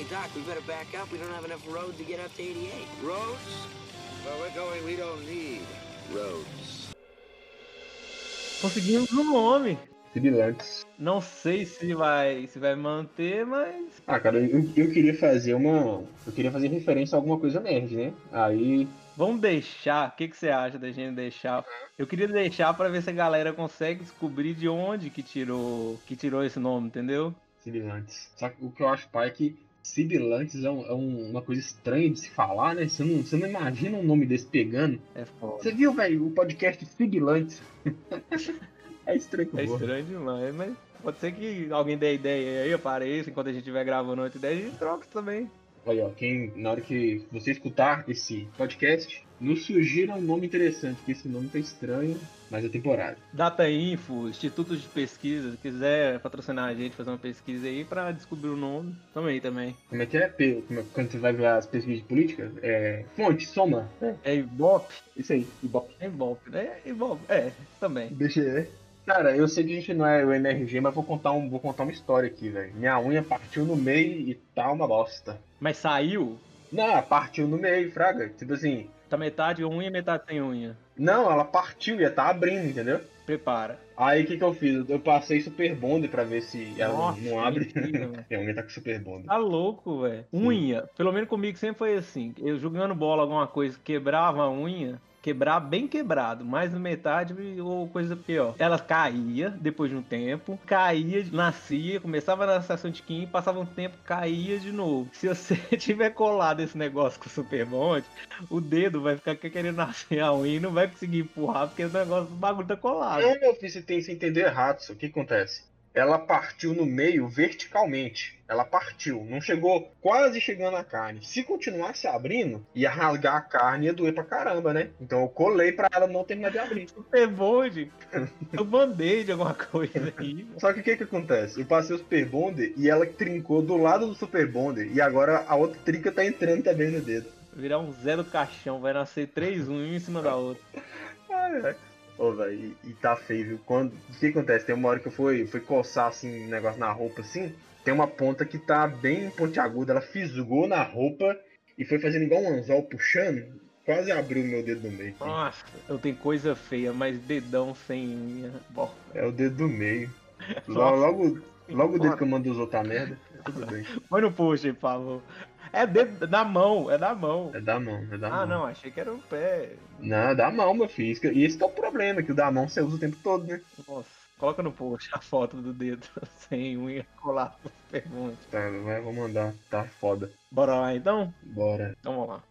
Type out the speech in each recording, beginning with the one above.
Hey, Doc, we better back up. We don't have enough road to get up to 88. Roads? Where we're going, we don't need roads. Conseguimos um nome. Sibilantes. Não sei se vai, se vai manter, mas. Ah, cara, eu, eu queria fazer uma. Eu queria fazer referência a alguma coisa nerd, né? Aí. Vamos deixar. O que, que você acha da gente deixar? Eu queria deixar pra ver se a galera consegue descobrir de onde que tirou, que tirou esse nome, entendeu? Sibilantes. Só que o que eu acho, pai, é que Sibilantes é, um- é um- uma coisa estranha de se falar, né? Você não, você não imagina um nome desse pegando. É foda. Você viu, velho, o podcast Sibilantes? é estranho, É estranho demais, mas pode ser que alguém dê ideia aí, apareça enquanto a gente estiver gravando outra ideia, a gente troca também. Olha, ó, quem, na hora que você escutar esse podcast, nos sugira um nome interessante, que esse nome tá estranho, mas é temporário. Data Info, Instituto de Pesquisa, se quiser patrocinar a gente, fazer uma pesquisa aí pra descobrir o nome, também, também. Como é que é? Como é- Quando você vai ver as pesquisas de política? É. Fonte, soma. É, É Ibope? isso aí, Ibope. É Ibope, né? É Ibope, é, também. Ver. Cara, eu sei que a gente não é o MRG, mas vou contar, um, vou contar uma história aqui, velho. Minha unha partiu no meio e tá uma bosta. Mas saiu, Não, partiu no meio, fraga. Tipo assim. Tá metade unha, metade sem unha. Não, ela partiu, ia tá abrindo, entendeu? Prepara. Aí o que, que eu fiz? Eu passei Super Bonder pra ver se ela não- Nossa, não abre. mentira, velho. Minha unha tá com Super Bonder. Tá louco, velho. Unha, pelo menos comigo sempre foi assim. Eu jogando bola, alguma coisa, quebrava a unha, quebrar bem quebrado, mais metade ou coisa pior. Ela caía depois de um tempo, caía, nascia, começava na estação de Kim, passava um tempo, caía de novo. Se você tiver colado esse negócio com o Super Bond, o dedo vai ficar querendo nascer a unha e não vai conseguir empurrar porque o negócio, o bagulho tá colado. Não, meu filho, você tem que entender errado. Isso. O que acontece? Ela partiu no meio verticalmente. Ela partiu. Não chegou quase chegando na carne. Se continuasse abrindo, ia rasgar a carne e ia doer pra caramba, né? Então eu colei pra ela não terminar de abrir. Super Bond, o band-aid, alguma coisa aí. Só que o que que acontece? Eu passei o Super Bonder e ela trincou do lado do Super Bonder. E agora a outra trinca tá entrando também no dedo. Virar um Zé do caixão, vai nascer três um em cima da outra. Ai, ai. Ô, velho, e, tá feio, viu? Quando, o que acontece? Tem uma hora que eu fui, fui coçar, assim, um negócio na roupa, assim. Tem uma ponta que tá bem pontiaguda. Ela fisgou na roupa e foi fazendo igual um anzol puxando. Quase abriu o meu dedo no meio. Nossa, eu tenho coisa feia, mas dedão sem. Bom, É o dedo do meio. Logo, logo, logo o dedo que eu mando os outra merda. Tudo bem. põe no aí, por favor. É dedo da mão, é da mão. É da mão, é da mão. Ah, não, achei que era o pé. Não, é da mão, meu filho. E esse que é o problema, que o da mão você usa o tempo todo, né? Nossa, coloca no post a foto do dedo sem unha colado. Pergunta. Tá, vai, vou mandar. Tá foda. Bora lá então? Bora. Então vamos lá.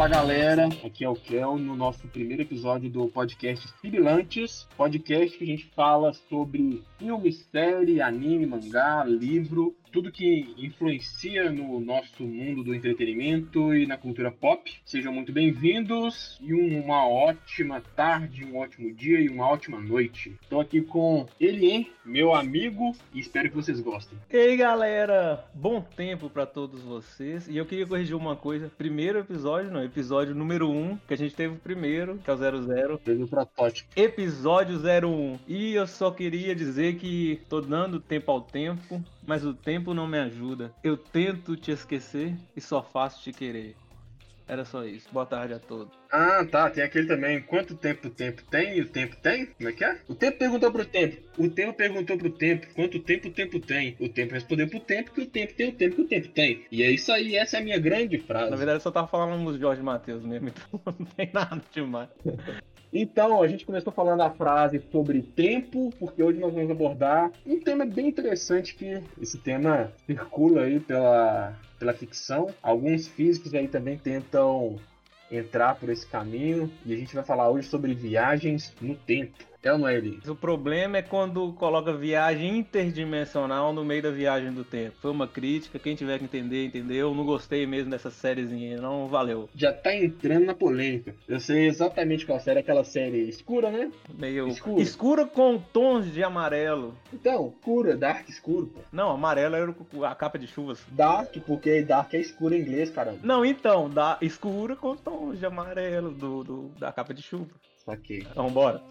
Fala galera, aqui é o Kel no nosso primeiro episódio do podcast Sibilantes, podcast que a gente fala sobre filme, série, anime, mangá, livro, tudo que influencia no nosso mundo do entretenimento e na cultura pop. Sejam muito bem-vindos e uma ótima tarde, um ótimo dia e uma ótima noite. Estou aqui com Elien, meu amigo, e espero que vocês gostem. E aí galera, bom tempo pra todos vocês. E eu queria corrigir uma coisa: primeiro episódio, não, episódio número 1, que a gente teve o primeiro, que é o 00. Teve o protótipo. Episódio 01. E eu só queria dizer que tô dando tempo ao tempo, mas o tempo não me ajuda. Eu tento te esquecer e só faço te querer. Era só isso. Boa tarde a todos. Ah, tá. Tem aquele também. Quanto tempo o tempo tem e o tempo tem? Como é que é? O tempo perguntou pro tempo. O tempo perguntou pro tempo. Quanto tempo o tempo tem? O tempo respondeu pro tempo que o tempo tem o tempo que o tempo tem. E é isso aí. Essa é a minha grande frase. Na verdade, eu só tava falando dos Jorge Matheus mesmo, então não tem nada demais. Então, a gente começou falando a frase sobre tempo, porque hoje nós vamos abordar um tema bem interessante que esse tema circula aí pela, pela ficção. Alguns físicos aí também tentam entrar por esse caminho e a gente vai falar hoje sobre viagens no tempo. É ou não é ele? O problema é quando coloca viagem interdimensional no meio da viagem do tempo. Foi uma crítica, quem tiver que entender, entendeu. Não gostei mesmo dessa sériezinha, não valeu. Já tá entrando na polêmica. Eu sei exatamente qual série, aquela série escura, né? Meio Escuro. escura com tons de amarelo. Então, escura, dark escuro, pô. Não, amarelo era a capa de chuvas. Dark, porque dark é escuro em inglês, caramba. Não, então, da escura com tons de amarelo do, do- da capa de chuva. Saquei. Então, bora.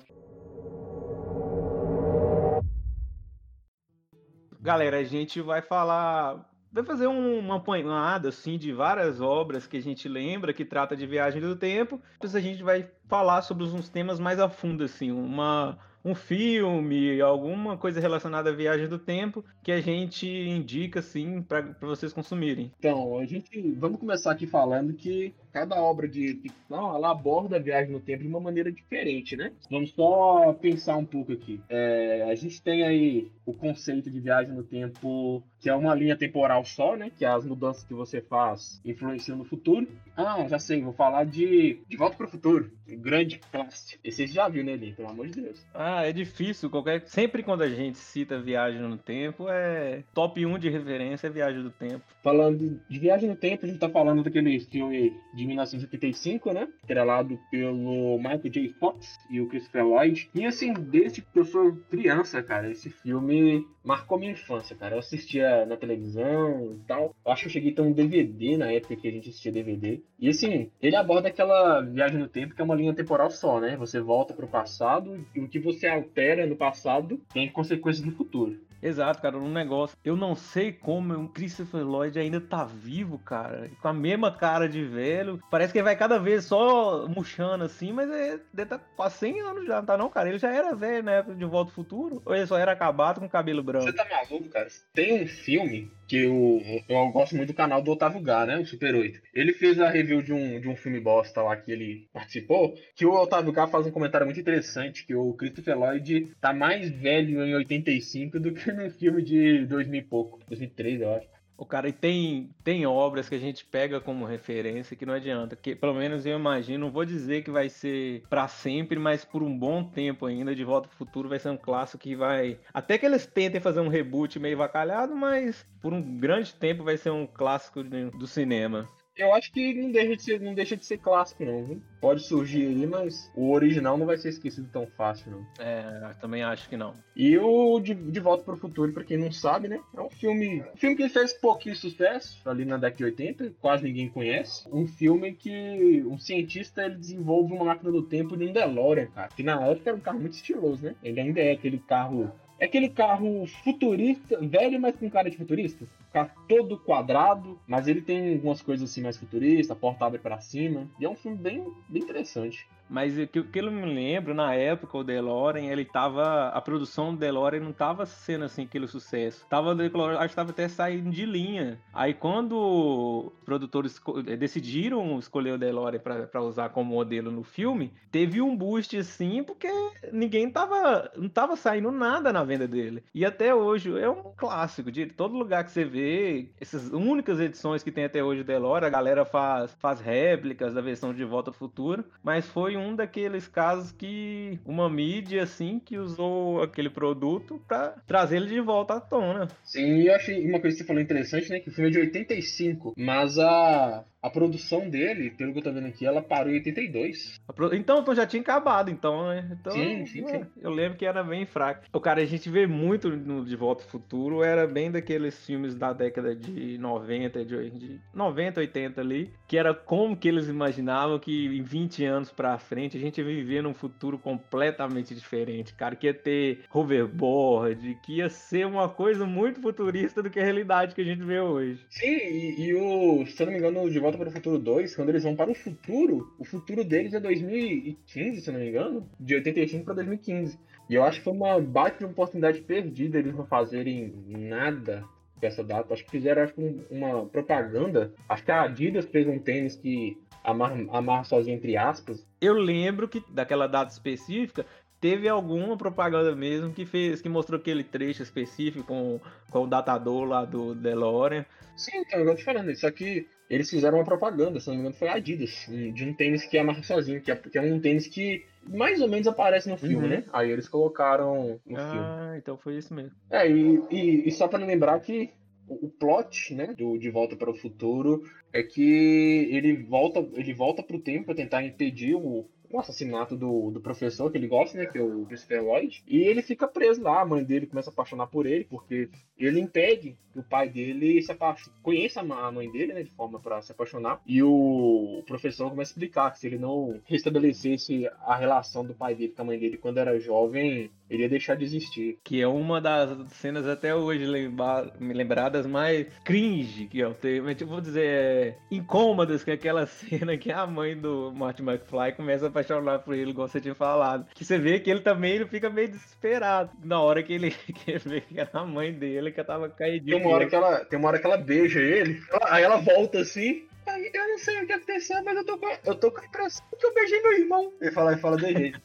Galera, a gente vai falar. Vai fazer um- uma apanhada assim de várias obras que a gente lembra que trata de viagem do tempo. Depois a gente vai falar sobre uns temas mais a fundo, assim, uma, um filme, alguma coisa relacionada à viagem do tempo que a gente indica assim para vocês consumirem. Então, a gente. Vamos começar aqui falando que cada obra de ficção ela aborda a viagem no tempo de uma maneira diferente, né? Vamos só pensar um pouco aqui. É, a gente tem aí o conceito de viagem no tempo, que é uma linha temporal só, né? Que as mudanças que você faz influenciam no futuro. Ah, já sei, vou falar de De Volta para o Futuro. Grande clássico. Esse você já viu, né, Lin? Pelo amor de Deus. Ah, é difícil. Qualquer... Sempre quando a gente cita viagem no tempo, é top 1 de referência é viagem do tempo. Falando de viagem no tempo, a gente tá falando daquele filme de 1985, né? Estrelado pelo Michael J. Fox e o Christopher Lloyd. E assim, desde que eu sou criança, cara, esse filme marcou minha infância, cara. Eu assistia na televisão e tal. Eu acho que eu cheguei a ter um DVD na época que a gente assistia DVD. E assim, ele aborda aquela viagem no tempo que é uma linha temporal só, né? Você volta pro passado e o que você altera no passado tem consequências no futuro. Exato, cara, um negócio. Eu não sei como o Christopher Lloyd ainda tá vivo, cara. Com a mesma cara de velho. Parece que ele vai cada vez só murchando assim, mas é, deve tá quase 100 anos já, não tá não, cara? Ele já era velho na época de Volta ao Futuro. Ou ele só era acabado com cabelo branco? Você tá maluco, cara? Tem um filme que eu, eu gosto muito do canal do Otávio Gá, né? O Super 8. Ele fez a review de um, de um filme bosta lá que ele participou, que o Otávio Gá faz um comentário muito interessante, que o Christopher Lloyd tá mais velho em 85 do que no filme de 2000 e pouco. 2003, eu acho. O cara, e tem, tem obras que a gente pega como referência que não adianta. Que pelo menos eu imagino, não vou dizer que vai ser pra sempre, mas por um bom tempo ainda, De Volta pro Futuro vai ser um clássico que vai. Até que eles tentem fazer um reboot meio vacalhado, mas por um grande tempo vai ser um clássico do cinema. Eu acho que não deixa de ser, não deixa de ser clássico, não. viu? Pode surgir aí, mas o original não vai ser esquecido tão fácil, não. É, também acho que não. E o De, de Volta para o Futuro, pra quem não sabe, né? É um filme, um filme que fez pouquinho sucesso ali na década de 80, quase ninguém conhece. Um filme que um cientista ele desenvolve uma máquina do tempo de um DeLorean, cara. Que na época era um carro muito estiloso, né? Ele ainda é aquele carro. É aquele carro futurista, velho, mas com cara de futurista. Um carro todo quadrado, mas ele tem algumas coisas assim mais futuristas, a porta abre pra cima. E é um filme bem, bem interessante. Mas o que, o eu me lembro, na época, o DeLorean, ele tava. A produção do DeLorean não tava sendo assim aquele sucesso. Tava, acho que tava até saindo de linha. Aí quando os produtores eh, decidiram escolher o DeLorean pra usar como modelo no filme, teve um boost assim, porque ninguém tava. Não tava saindo nada na venda dele. E até hoje é um clássico. De todo lugar que você vê, essas únicas edições que tem até hoje do DeLorean, a galera faz, faz réplicas da versão de Volta ao Futuro. Mas foi um daqueles casos que uma mídia assim que usou aquele produto pra trazer ele de volta à tona. Sim, eu achei uma coisa que você falou interessante, né? Que o filme é de 85, mas a, a produção dele, pelo que eu tô vendo aqui, ela parou em 82. A pro- Então, então já tinha acabado, então, né? Então, Sim, sim, é, sim. Eu lembro que era bem fraco. O cara, a gente vê muito no De Volta ao Futuro, era bem daqueles filmes da década de 90, de, de 90, 80 ali, que era como que eles imaginavam que em 20 anos pra frente a gente ia viver num futuro completamente diferente, cara, que ia ter hoverboard, que ia ser uma coisa muito futurista do que a realidade que a gente vê hoje. Sim, e, e o, se eu não me engano, o De Volta para o Futuro 2, quando eles vão para o futuro, o futuro deles é 2015, se não me engano, de 85 para 2015. E eu acho que foi uma baita oportunidade perdida eles não fazerem nada dessa data. Acho que fizeram acho, um- uma propaganda. Acho que a Adidas fez um tênis que amarra, amarra sozinho entre aspas. Eu lembro que daquela data específica teve alguma propaganda mesmo que fez, que mostrou aquele trecho específico com, com o datador lá do DeLorean. Sim, então, eu tô falando isso. Só que eles fizeram uma propaganda, se não me engano, foi a Adidas, de um tênis que amarra sozinho, que é, que é um tênis que mais ou menos aparece no filme, Uhum. né? Aí eles colocaram no filme. Ah, então foi isso mesmo. É, e, e, e só para lembrar que o o plot, né, do De Volta para o Futuro é que ele volta, ele volta pro tempo para tentar impedir o, o assassinato do, do professor que ele gosta, né, que é o Christopher Lloyd, e ele fica preso lá, a mãe dele começa a apaixonar por ele, porque ele impede que o pai dele se apaixone, conheça a mãe dele, né, de forma para se apaixonar, e o professor começa a explicar que se ele não restabelecesse a relação do pai dele com a mãe dele quando era jovem, ele ia deixar de existir. Que é uma das cenas até hoje lembra- lembradas mais cringe que eu tenho. Mas, vou dizer, é, incômodas, que é aquela cena que a mãe do Martin McFly começa a apaixonar por ele, igual você tinha falado. Que você vê que ele também ele fica meio desesperado. Na hora que ele, que vê que era a mãe dele, que tava caidinha. Tem uma hora que ela, tem uma hora que ela beija ele, aí ela volta assim. Aí eu não sei o que aconteceu, mas eu tô eu tô com a impressão que eu beijei meu irmão. Ele fala, ele fala de jeito.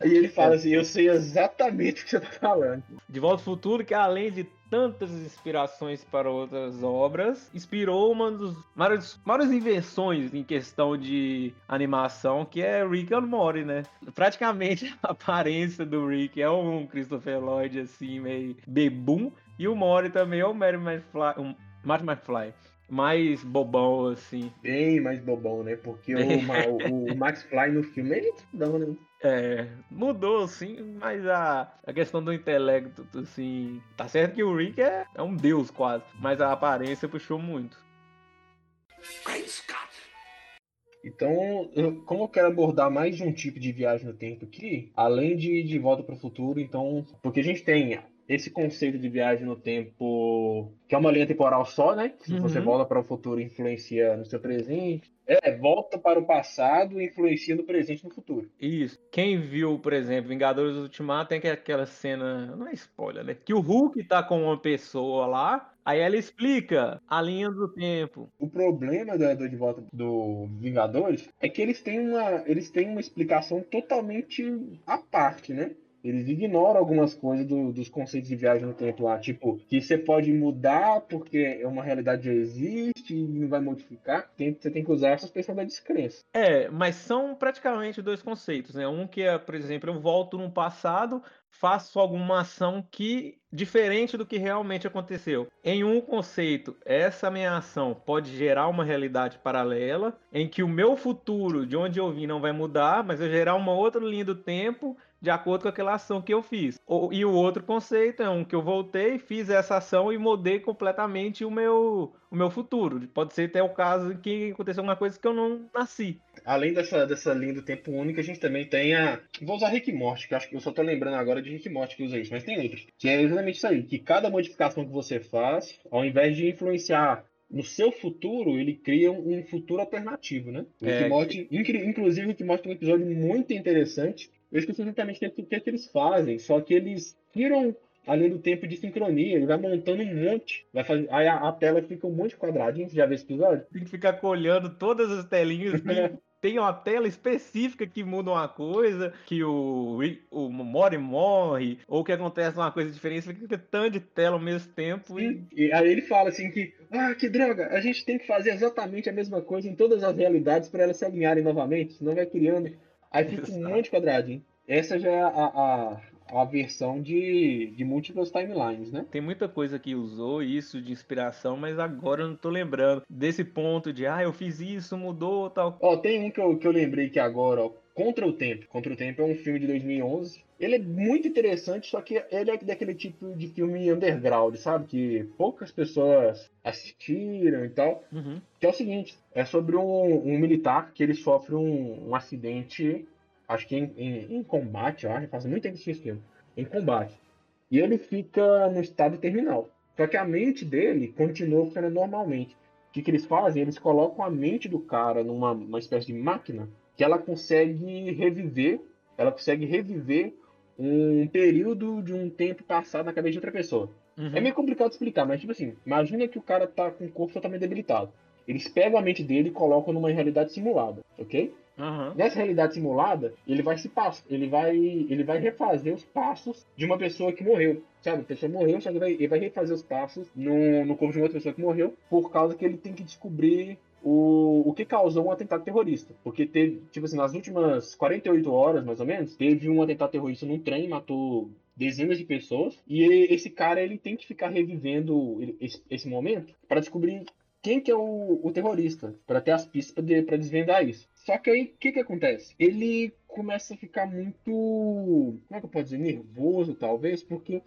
Aí ele fala assim, eu sei exatamente o que você tá falando. De Volta ao Futuro, que além de tantas inspirações para outras obras, inspirou uma das maiores, maiores invenções em questão de animação, que é Rick and Morty, né? Praticamente a aparência do Rick é um Christopher Lloyd, assim, meio bebum, e o Morty também é o Mary McFly, um, Marty McFly, mais bobão, assim. Bem mais bobão, né? Porque o, o, o Max Fly no filme, ele é tudão, né? É, mudou sim, mas a, a questão do intelecto, assim, tá certo que o Rick é, é um deus quase, mas a aparência puxou muito. Então, eu- como eu quero abordar mais de um tipo de viagem no tempo aqui, além de De Volta para o Futuro, então, porque a gente tem esse conceito de viagem no tempo, que é uma linha temporal só, né? Se Uhum. você volta para o futuro, influencia no seu presente. É, volta para o passado e influencia no presente e no futuro. Isso. Quem viu, por exemplo, Vingadores Ultimato, tem que- aquela cena, não é spoiler, né? Que o Hulk tá com uma pessoa lá, aí ela explica a linha do tempo. O problema da, do De Volta do Vingadores é que eles têm uma, eles têm uma explicação totalmente à parte, né? Eles ignoram algumas coisas do- dos conceitos de viagem no tempo lá, tipo, que você pode mudar porque é uma realidade já existe e não vai modificar. Tem- você tem que usar essa expressão da descrença. É, mas são praticamente dois conceitos, né? Um que é, por exemplo, eu volto no passado, faço alguma ação que diferente do que realmente aconteceu. Em um conceito, essa minha ação pode gerar uma realidade paralela, em que o meu futuro, de onde eu vim, não vai mudar, mas eu gerar uma outra linha do tempo de acordo com aquela ação que eu fiz. E o outro conceito é um que eu voltei, fiz essa ação e mudei completamente o meu, o meu futuro. Pode ser até o caso em que aconteceu alguma coisa que eu não nasci. Além dessa, dessa linha do tempo única, a gente também tem a. Vou usar Rick Morty, que eu acho que eu só tô lembrando agora de Rick Morty que usa isso, mas tem outros. Que é exatamente isso aí, que cada modificação que você faz, ao invés de influenciar no seu futuro, ele cria um, futuro alternativo, né? O Rick É, e Morty, incri- inclusive, o Rick Morty tem um episódio muito interessante. Eu esqueci exatamente o que, que, é que eles fazem, só que eles tiram além do tempo de sincronia, ele vai montando um monte. Vai fazer, aí a, a tela fica um monte de quadradinhos. Você já viu esse episódio? Tem que ficar olhando todas as telinhas que tem uma tela específica que muda uma coisa, que o, o Mori morre, ou que acontece uma coisa diferente, fica tanto de tela ao mesmo tempo e E aí ele fala assim que, ah, que droga, a gente tem que fazer exatamente a mesma coisa em todas as realidades para elas se alinharem novamente, senão vai criando. Aí fica um Exato. monte de quadradinho. Essa já é a, a, a versão de, de múltiplas timelines, né? tem muita coisa que usou isso de inspiração, mas agora eu não tô lembrando desse ponto de, ah, eu fiz isso, mudou, tal. Ó, tem um que eu, que eu lembrei que agora, ó, Contra o Tempo. Contra o Tempo é um filme de 2011. Ele é muito interessante, só que ele é daquele tipo de filme underground, sabe? Que poucas pessoas assistiram e tal. Uhum. Que é o seguinte, é sobre um, um militar que ele sofre um, um acidente, acho que em, em- em combate, eu acho, faz muito tempo que esse filme, em combate. E ele fica no estado terminal. Só que a mente dele continua funcionando normalmente. O que, que eles fazem? Eles colocam a mente do cara numa uma espécie de máquina que ela consegue reviver, ela consegue reviver um período de um tempo passado na cabeça de outra pessoa. Uhum. É meio complicado explicar, mas tipo assim, imagina que o cara tá com o corpo totalmente debilitado. Eles pegam a mente dele e colocam numa realidade simulada, ok? Aham. Nessa realidade simulada, ele vai se pass... ele vai ele vai refazer os passos de uma pessoa que morreu. Sabe, a pessoa morreu, só que ele vai, ele vai refazer os passos no, no corpo de uma outra pessoa que morreu, por causa que ele tem que descobrir o, o que causou um atentado terrorista. Porque teve, tipo assim, nas últimas 48 horas, mais ou menos, teve um atentado terrorista num trem, matou dezenas de pessoas, e ele- esse cara ele tem que ficar revivendo esse, esse momento para descobrir quem que é o, o terrorista, para ter as pistas para desvendar isso. Só que aí, o que que acontece? Ele começa a ficar muito, como é que eu posso dizer, nervoso, talvez, porque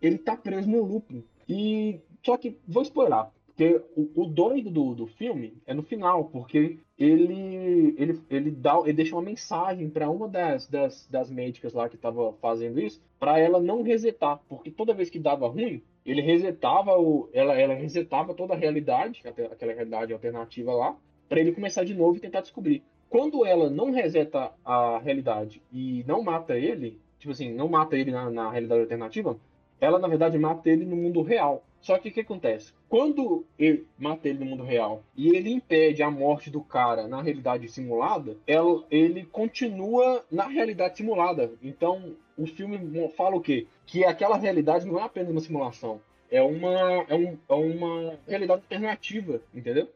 ele tá preso no looping. E, só que, vou spoiler, porque o, o doido do, do filme é no final, porque ele ele, ele, dá, ele deixa uma mensagem para uma das, das, das médicas lá que tava fazendo isso, para ela não resetar, porque toda vez que dava ruim, ele resetava o, ela, ela resetava toda a realidade, aquela realidade alternativa lá, para ele começar de novo e tentar descobrir. Quando ela não reseta a realidade e não mata ele, tipo assim, não mata ele na, na realidade alternativa, ela na verdade mata ele no mundo real. Só que o que acontece? Quando ele mata ele no mundo real e ele impede a morte do cara na realidade simulada, ela- ele continua na realidade simulada. Então o filme fala o quê? Que aquela realidade não é apenas uma simulação. É uma, é um- é uma realidade alternativa, entendeu?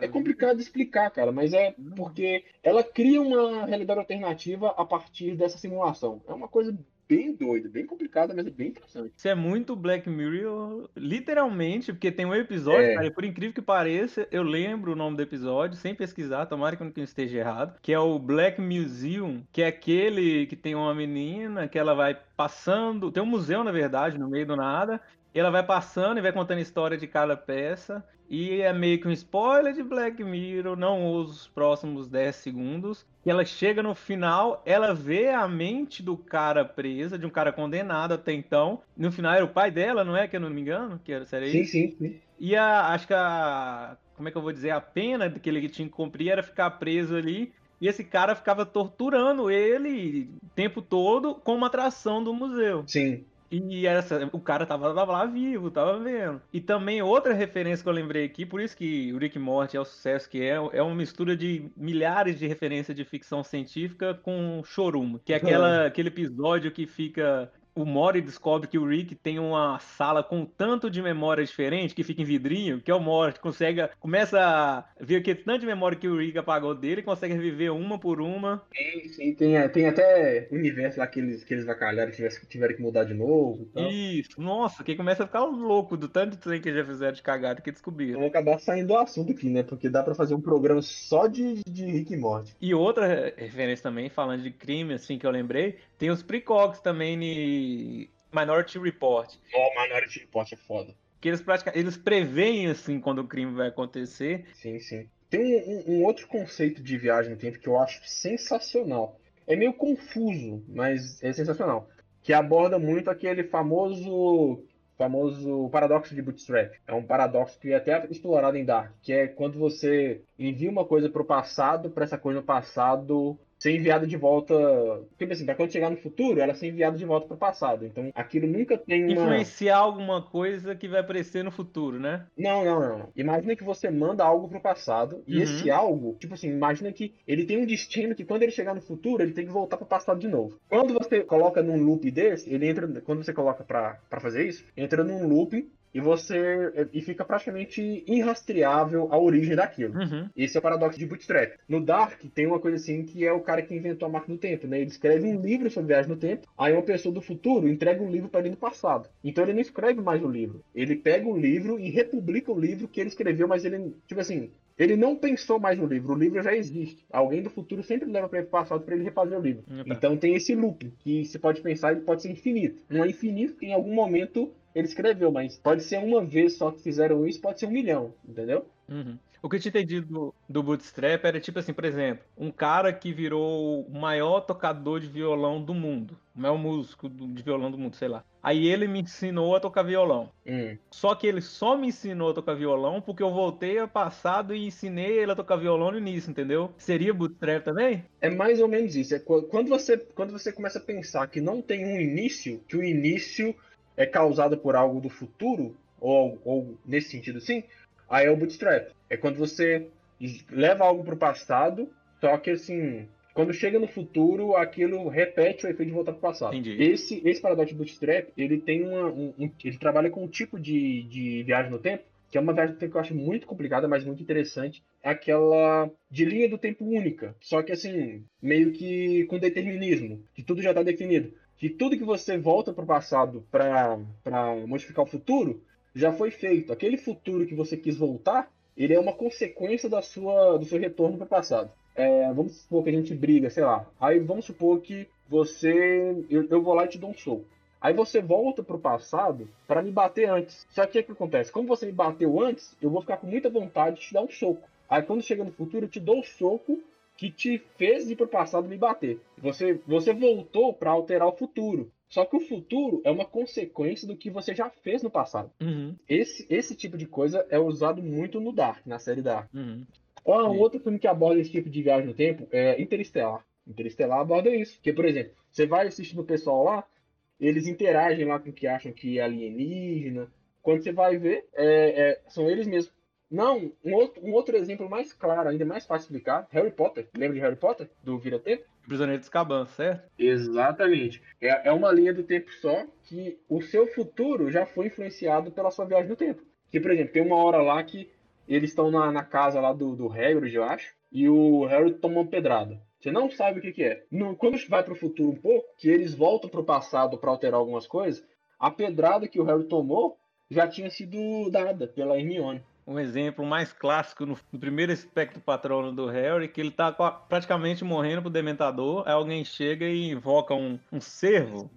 É complicado de explicar, cara, mas é porque ela cria uma realidade alternativa a partir dessa simulação. É uma coisa bem doida, bem complicada, mas é bem interessante. Isso é muito Black Mirror, literalmente, porque tem um episódio, É. cara, e por incrível que pareça, eu lembro o nome do episódio, sem pesquisar, tomara que eu não esteja errado, que é o Black Museum, que é aquele que tem uma menina que ela vai passando, tem um museu, na verdade, no meio do nada, ela vai passando e vai contando a história de cada peça, e é meio que um spoiler de Black Mirror, não uso os próximos 10 segundos, e ela chega no final, ela vê a mente do cara presa, de um cara condenado até então. No final era o pai dela, não é? Que eu não me engano, que era, seria Sim, isso. sim, sim. E a, acho que a. Como é que eu vou dizer? A pena que ele tinha que cumprir era ficar preso ali. E esse cara ficava torturando ele o tempo todo com uma atração do museu. Sim. E essa, o cara tava, tava lá vivo, tava vendo. E também outra referência que eu lembrei aqui, por isso que o Rick Morty é o sucesso que é, é uma mistura de milhares de referências de ficção científica com Chorume, que é aquela, aquele episódio que fica o Mori descobre que o Rick tem uma sala com tanto de memória diferente que fica em vidrinho, que é o Mori consegue, começa a ver que tanto de memória que o Rick apagou dele, consegue reviver uma por uma. Sim, sim. Tem, tem até universo lá que eles, que eles vacalharam, que tiveram, tiveram que mudar de novo. e tal. Isso, nossa, que começa a ficar louco do tanto de trem que já fizeram de cagada que descobriram. Vamos acabar saindo do assunto aqui, né? Porque dá pra fazer um programa só de, de Rick e Morty. E outra referência também, falando de crime, assim, que eu lembrei, tem os precogs também Minority Report. Ó, Minority Report é foda. Que eles praticamente, eles preveem, assim, quando o crime vai acontecer. Sim, sim. Tem um, um- um outro conceito de viagem no tempo que eu acho sensacional. É meio confuso, mas é sensacional. Que aborda muito aquele famoso famoso paradoxo de Bootstrap. É um paradoxo que é até explorado em Dark, que é quando você envia uma coisa para o passado, para essa coisa no passado ser enviada de volta. Tipo assim, para quando chegar no futuro, ela ser enviada de volta para o passado. Então, aquilo nunca tem uma. Influenciar alguma coisa que vai aparecer no futuro, né? Não, não, não. Imagina que você manda algo pro passado e Uhum. esse algo, tipo assim, imagina que ele tem um destino que quando ele chegar no futuro, ele tem que voltar pro passado de novo. Quando você coloca num loop desse, ele entra, quando você coloca pra pra fazer isso, entra num loop e você e fica praticamente irrastreável a origem daquilo. Uhum. Esse é o paradoxo de Bootstrap. No Dark tem uma coisa assim que é o cara que inventou a máquina do tempo, né? Ele escreve um livro sobre viagem no tempo, aí uma pessoa do futuro entrega um livro para ele no passado. Então ele não escreve mais o livro. Ele pega o livro e republica o livro que ele escreveu, mas ele, tipo assim, ele não pensou mais no livro, o livro já existe. Alguém do futuro sempre leva para ele passado para ele refazer o livro. Tá. Então tem esse loop que você pode pensar, ele pode ser infinito. Não é infinito, em algum momento ele escreveu, mas pode ser uma vez só que fizeram isso, pode ser um milhão, entendeu? Uhum. O que eu tinha entendido do, do Bootstrap era tipo assim, por exemplo, um cara que virou o maior tocador de violão do mundo, o maior músico de violão do mundo, sei lá. Aí ele me ensinou a tocar violão. Hum. Só que ele só me ensinou a tocar violão porque eu voltei ao passado e ensinei ele a tocar violão no início, entendeu? Seria Bootstrap também? É mais ou menos isso. É qu- quando você, quando você começa a pensar que não tem um início, que o início é causado por algo do futuro, ou, ou nesse sentido sim, aí é o bootstrap. É quando você leva algo para o passado Só que assim, quando chega no futuro, aquilo repete o efeito de voltar para o passado. Entendi. Esse, esse paradoxo bootstrap, ele tem uma, um, um- ele trabalha com um tipo de, de viagem no tempo, que é uma viagem tempo que eu acho muito complicada, mas muito interessante. É aquela de linha do tempo única, só que assim, meio que com determinismo, que tudo já está definido. Que tudo que você volta para o passado para modificar o futuro, já foi feito. Aquele futuro que você quis voltar, ele é uma consequência da sua, do seu retorno para o passado. É, vamos supor que a gente briga, sei lá. Aí vamos supor que você. Eu, eu vou lá e te dou um soco. Aí você volta pro passado para me bater antes. Só que o que, que acontece? Como você me bateu antes, eu vou ficar com muita vontade de te dar um soco. Aí quando chega no futuro, eu te dou o soco que te fez ir pro passado me bater. Você, você voltou para alterar o futuro. Só que o futuro é uma consequência do que você já fez no passado. Uhum, Esse, esse tipo de coisa é usado muito no Dark, na série Dark. uhum. Ó, um outro filme que aborda esse tipo de viagem no tempo é Interestelar. Interestelar aborda isso. Porque, por exemplo, você vai assistindo o pessoal lá, eles interagem lá com o que acham que é alienígena. Quando você vai ver, é- é- são eles mesmos. Não, um outro, um outro exemplo mais claro, ainda mais fácil de explicar, Harry Potter. Lembra de Harry Potter? Do Vira Tempo? Prisioneiro de Azkaban, certo? Exatamente. É, é uma linha do tempo só que o seu futuro já foi influenciado pela sua viagem no tempo. Que, por exemplo, tem uma hora lá que eles estão na, na casa lá do, do Hagrid, eu acho, e o Harry toma uma pedrada. Você não sabe o que, que é. No- quando vai pro futuro um pouco, que eles voltam pro passado para alterar algumas coisas, a pedrada que o Harry tomou já tinha sido dada pela Hermione. Um exemplo mais clássico no, no primeiro espectro patrono do Harry, que ele tá praticamente morrendo pro Dementador, aí alguém chega e invoca um, um cervo,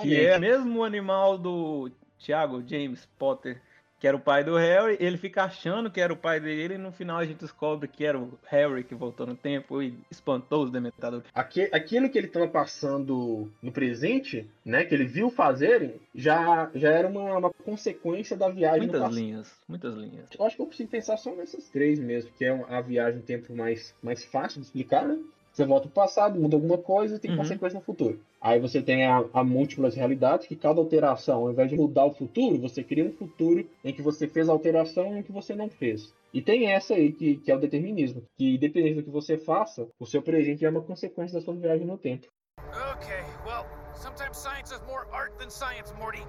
que é o mesmo animal do Thiago James Potter, que era o pai do Harry, ele fica achando que era o pai dele, e no final a gente descobre que era o Harry que voltou no tempo e espantou os Dementadores. Aquilo que ele estava passando no presente, né, que ele viu fazerem, já, já era uma, uma consequência da viagem Muitas linhas, muitas linhas. Eu acho que eu consigo pensar só nessas três mesmo, que é a viagem no tempo mais, mais fácil de explicar, né? Você volta pro passado, muda alguma coisa e tem Uhum. consequência no futuro. Aí você tem a, a múltiplas realidades, que cada alteração, ao invés de mudar o futuro, você cria um futuro em que você fez a alteração e em que você não fez. E tem essa aí, que, que é o determinismo, que independente do que você faça, o seu presente é uma consequência da sua viagem no tempo. Okay, well, sometimes science is more art than science, Morty.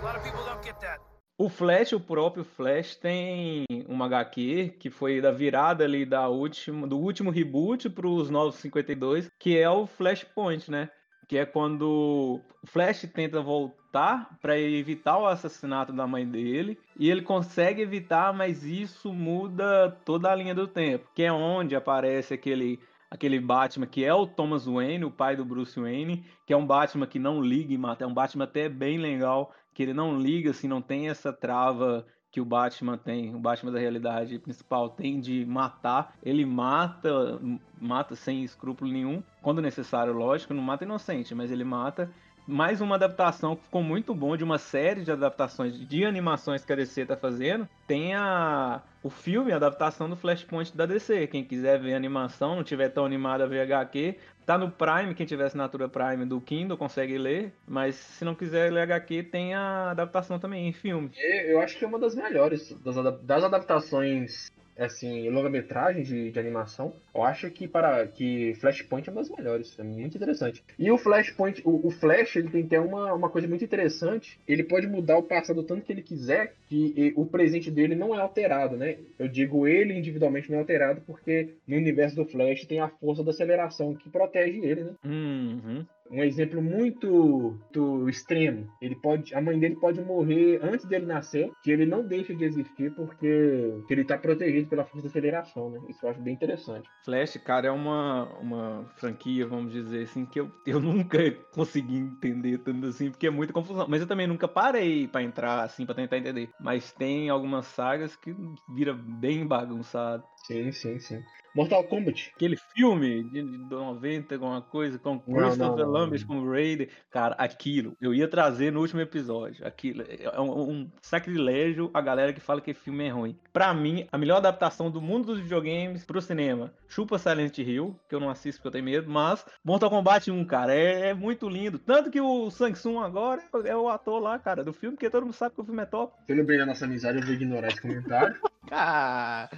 A lot of people don't get that. O Flash, o próprio Flash, tem uma HQ que foi da virada ali da última, do último reboot para os novos 52, que é o Flashpoint, né? Que é quando o Flash tenta voltar para evitar o assassinato da mãe dele e ele consegue evitar, mas isso muda toda a linha do tempo, que é onde aparece aquele aquele Batman que é o Thomas Wayne, o pai do Bruce Wayne, que é um Batman que não liga e mata, é um Batman até bem legal, que ele não liga, assim, não tem essa trava que o Batman tem, o Batman da realidade principal tem de matar. Ele mata, mata sem escrúpulo nenhum, quando necessário, lógico, não mata inocente, mas ele mata. Mais uma adaptação que ficou muito bom de uma série de adaptações de animações que a DC tá fazendo. Tem a, o filme, a adaptação do Flashpoint da DC. Quem quiser ver animação, não tiver tão animado a ver HQ, Tá no Prime, quem tiver assinatura Prime do Kindle consegue ler, mas se não quiser ler HQ, tem a adaptação também em filme. E Eu acho que é uma das melhores das adaptações assim, longa-metragem de, de animação. Eu acho que para que Flashpoint é uma das melhores, é muito interessante. E o Flashpoint, o, o Flash, ele tem até uma, uma coisa muito interessante. Ele pode mudar o passado tanto que ele quiser, que e, o presente dele não é alterado, né? Eu digo ele individualmente não é alterado porque no universo do Flash tem a força da aceleração que protege ele, né? Uhum. Um exemplo muito, muito extremo. Ele pode, a mãe dele pode morrer antes dele nascer, que ele não deixa de existir porque que ele está protegido pela força da aceleração, né? Isso eu acho bem interessante. Flash, cara, é uma, uma franquia, vamos dizer assim, que eu, eu nunca consegui entender tanto assim, porque é muita confusão. Mas eu também nunca parei pra entrar assim, pra tentar entender. Mas tem algumas sagas que vira bem bagunçado. Sim, sim, sim. Mortal Kombat. Aquele filme de, de 90, alguma coisa, com Christopher Lambert não. como Raider. Cara, aquilo, eu ia trazer no último episódio. Aquilo é um, um sacrilégio a galera que fala que filme é ruim. Pra mim, a melhor adaptação do mundo dos videogames pro cinema. Chupa Silent Hill, que eu não assisto porque eu tenho medo, mas Mortal Kombat 1, cara, é, é muito lindo. Tanto que o Samsung agora é o ator lá, cara, do filme, porque todo mundo sabe que o filme é top. Pelo bem da nossa amizade, eu vou ignorar esse comentário. Ah,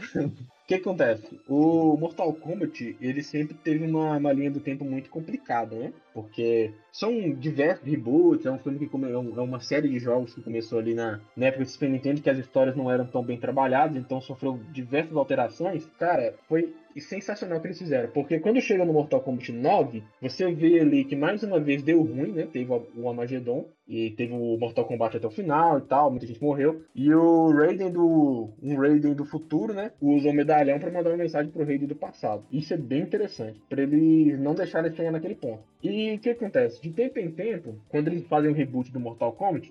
O que acontece? O Mortal Kombat, ele sempre teve uma, uma linha do tempo muito complicada, né? Porque são diversos reboots, é um filme que come, é, é uma série de jogos que começou ali na, na época do Super Nintendo, que as histórias não eram tão bem trabalhadas, então sofreu diversas alterações. Cara, foi sensacional o que eles fizeram, porque quando chega no Mortal Kombat 9, você vê ali que mais uma vez deu ruim, né? Teve o Armageddon e teve o Mortal Kombat até o final e tal, muita gente morreu. E o Raiden do um Raiden do futuro, né, usa o medalhão para mandar uma mensagem pro Raiden do passado. Isso é bem interessante, para eles não deixarem chegar naquele ponto. E o que acontece? De tempo em tempo, quando eles fazem o reboot do Mortal Kombat,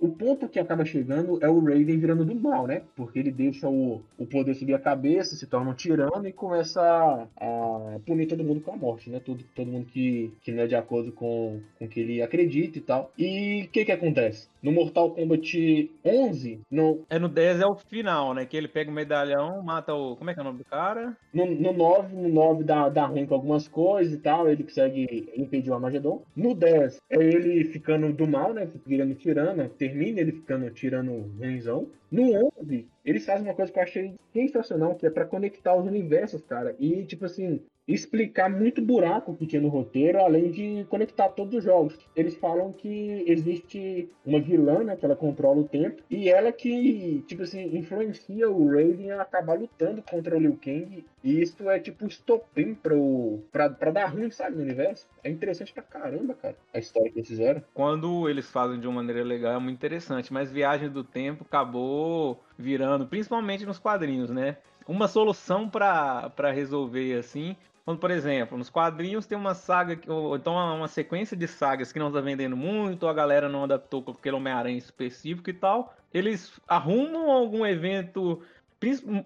o ponto que acaba chegando é o Raiden virando do mal, né? Porque ele deixa o, o poder subir a cabeça, se torna um tirano e começa a, a punir todo mundo com a morte, né? Todo, todo mundo que, que não é de acordo com o que ele acredita e tal. E o que que acontece? No Mortal Kombat 11, no, É no 10 é o final, né? Que ele pega o medalhão, mata o. Como é que é o nome do cara? no, no 9, no 9 dá, dá ruim com algumas coisas e tal, ele consegue impedir o Armagedon. No 10 é ele ficando do mal, né? Virando tirano, termina ele ficando tirano ruimzão. No 11, eles fazem uma coisa que eu achei sensacional, que é pra conectar os universos, cara. E, tipo assim, explicar muito buraco que tinha no roteiro, além de conectar todos os jogos. Eles falam que existe uma vilã, né, que ela controla o tempo, e ela que, tipo assim, influencia o Raiden a acabar lutando contra o Liu Kang, e isso é tipo estopim pro, pra, pra dar ruim, sabe, no universo. É interessante pra caramba, cara, a história que eles fizeram. Quando eles fazem de uma maneira legal é muito interessante, mas Viagem do Tempo acabou virando, principalmente nos quadrinhos, né? Uma solução pra resolver assim. Quando, por exemplo, nos quadrinhos tem uma saga, ou então uma sequência de sagas que não tá vendendo muito, a galera não adaptou com aquele Homem-Aranha específico e tal. Eles arrumam algum evento,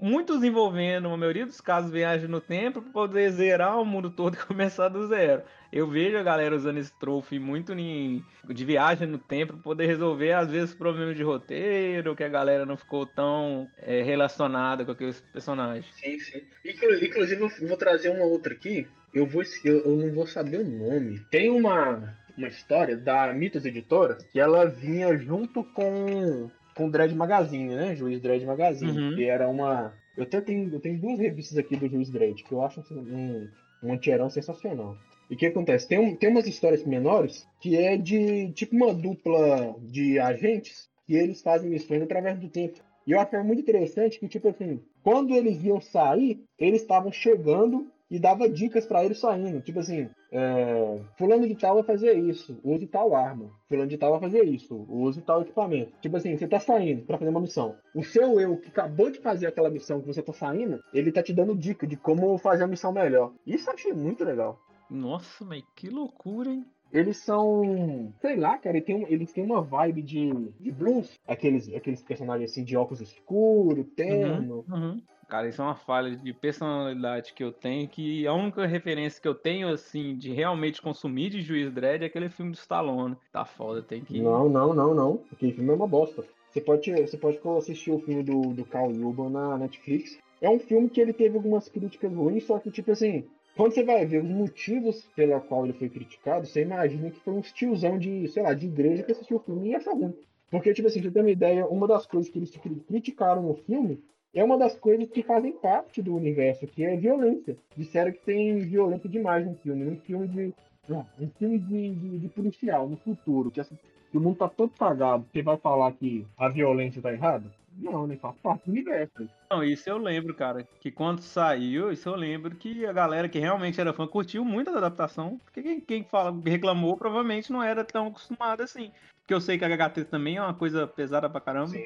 muitos envolvendo, a maioria dos casos, viagem no tempo, para poder zerar o mundo todo e começar do zero. Eu vejo a galera usando esse trofe muito em- de viagem no tempo para poder resolver, às vezes, problemas de roteiro, que a galera não ficou tão é, relacionada com aqueles personagens. Sim, sim. Inclu- Inclusive, eu vou trazer uma outra aqui. Eu, vou, eu não vou saber o nome. Tem uma, uma história da Mitos Editora que ela vinha junto com com o Dread Magazine, né? Juiz Dread Magazine. Uhum. Que era uma. Eu até tenho, eu tenho duas revistas aqui do Juiz Dredd, que eu acho um, um anti-herói sensacional. E o que acontece? Tem, um, tem umas histórias menores que é de tipo uma dupla de agentes que eles fazem missões através do tempo. E eu achava muito interessante que, tipo assim, quando eles iam sair, eles estavam chegando e dava dicas pra eles saindo. Tipo assim, é, fulano de tal vai fazer isso, use tal arma. Fulano de tal vai fazer isso, use tal equipamento. Tipo assim, você tá saindo pra fazer uma missão. O seu eu, que acabou de fazer aquela missão que você tá saindo, ele tá te dando dica de como fazer a missão melhor. Isso eu achei muito legal. Nossa, mas que loucura, hein? Eles são. Sei lá, cara, eles têm, um- eles têm uma vibe de, de blues. Aqueles, aqueles personagens assim de óculos escuros, terno. Uhum. Cara, isso é uma falha de personalidade que eu tenho, que a única referência que eu tenho, assim, de realmente consumir de Juiz Dredd é aquele filme do Stallone. Tá foda, tem que... Não, não, não, não. Aquele filme é uma bosta. Você pode, você pode assistir o filme do, do Carl Urban na Netflix. É um filme que ele teve algumas críticas ruins, só que, tipo assim, quando você vai ver os motivos pela qual ele foi criticado, você imagina que foi um tiozão de, sei lá, de igreja que assistiu o filme e achou ruim. Porque, tipo assim, pra ter uma ideia, uma das coisas que eles cri- criticaram no filme é uma das coisas que fazem parte do universo, que é violência. Disseram que tem violência demais no filme. Num filme de. não, Um filme de, de, de policial no futuro, que, essa- que o mundo tá todo cagado. Você vai falar que a violência tá errada? Não, né? Faz parte do universo. Não, isso eu lembro, cara, que quando saiu, isso eu lembro que a galera que realmente era fã curtiu muito a adaptação, porque quem, quem fala, reclamou provavelmente não era tão acostumado assim. Porque eu sei que a HT também é uma coisa pesada pra caramba.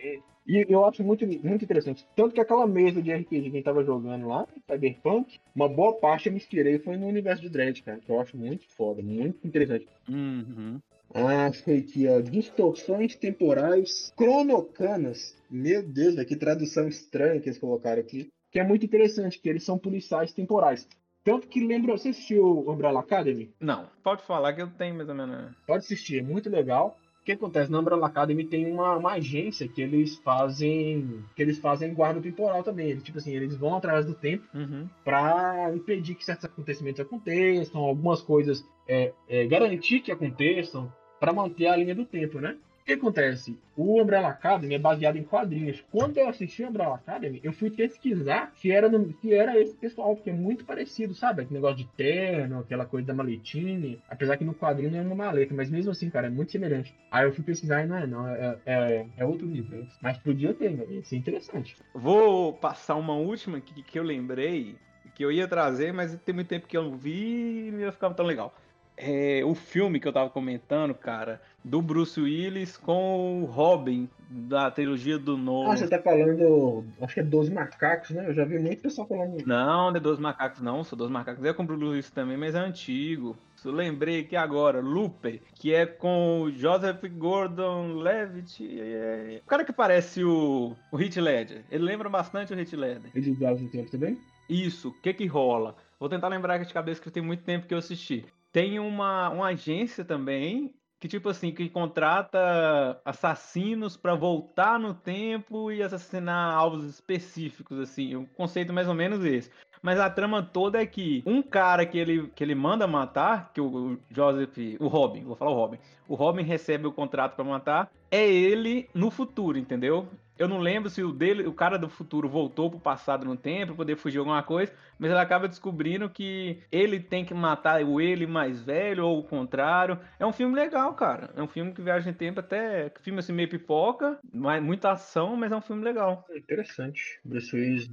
E eu acho muito, muito interessante. Tanto que aquela mesa de RPG que a gente tava jogando lá, Cyberpunk, uma boa parte eu me inspirei foi no universo de Dread, cara. Que eu acho muito foda, muito interessante. Uhum. Ah, foi aqui, ó. Distorções temporais cronocanas. Meu Deus, que tradução estranha que eles colocaram aqui. Que é muito interessante, que eles são policiais temporais. Tanto que lembra, você assistiu Umbrella Academy? Não, pode falar que eu tenho mais ou menos. Pode assistir, é muito legal. O que acontece? Na Umbrella Academy tem uma, uma agência que eles fazem. que eles fazem guarda temporal também. Eles, tipo assim, eles vão através do tempo Uhum. para impedir que certos acontecimentos aconteçam, algumas coisas é, é, garantir que aconteçam, para manter a linha do tempo, né? O que acontece? O Umbrella Academy é baseado em quadrinhos. Quando eu assisti o Umbrella Academy, eu fui pesquisar se era, no, se era esse pessoal, porque é muito parecido, sabe? Aquele negócio de terno, aquela coisa da maletine. Apesar que no quadrinho não é uma maleta, mas mesmo assim, cara, é muito semelhante. Aí eu fui pesquisar e não é, não. É, é, é outro universo. Mas podia ter, né? Isso é interessante. Vou passar uma última aqui que eu lembrei, que eu ia trazer, mas tem muito tempo que eu não vi e não ficar tão legal. É, o filme que eu tava comentando, cara, do Bruce Willis com o Robin, da trilogia do Nolan. Ah, você tá falando, acho que é 12 Macacos, né? Eu já vi muito pessoal falando. Não, não é 12 Macacos não, sou 12 Macacos é com o Bruce Willis também, mas é antigo. Eu lembrei aqui agora, Looper, que é com o Joseph Gordon-Levitt, é... o cara que parece o, o Heath Ledger. Ele lembra bastante o Heath Ledger. Ele viaja no tempo também? Isso, o que que rola? Vou tentar lembrar aqui de cabeça que tem muito tempo que eu assisti. Tem uma, uma agência também que tipo assim que contrata assassinos para voltar no tempo e assassinar alvos específicos assim. O conceito é mais ou menos esse. Mas a trama toda é que um cara que ele, que ele manda matar, que o Joseph, o Robin, vou falar o Robin, o Robin recebe o contrato para matar, é ele no futuro, entendeu? Eu não lembro se o dele, o cara do futuro voltou pro passado no tempo poder fugir alguma coisa, mas ele acaba descobrindo que ele tem que matar o ele mais velho ou o contrário. É um filme legal, cara. É um filme que viaja em tempo até, filme assim meio pipoca, mas muita ação, mas é um filme legal. Interessante. Bruce Willis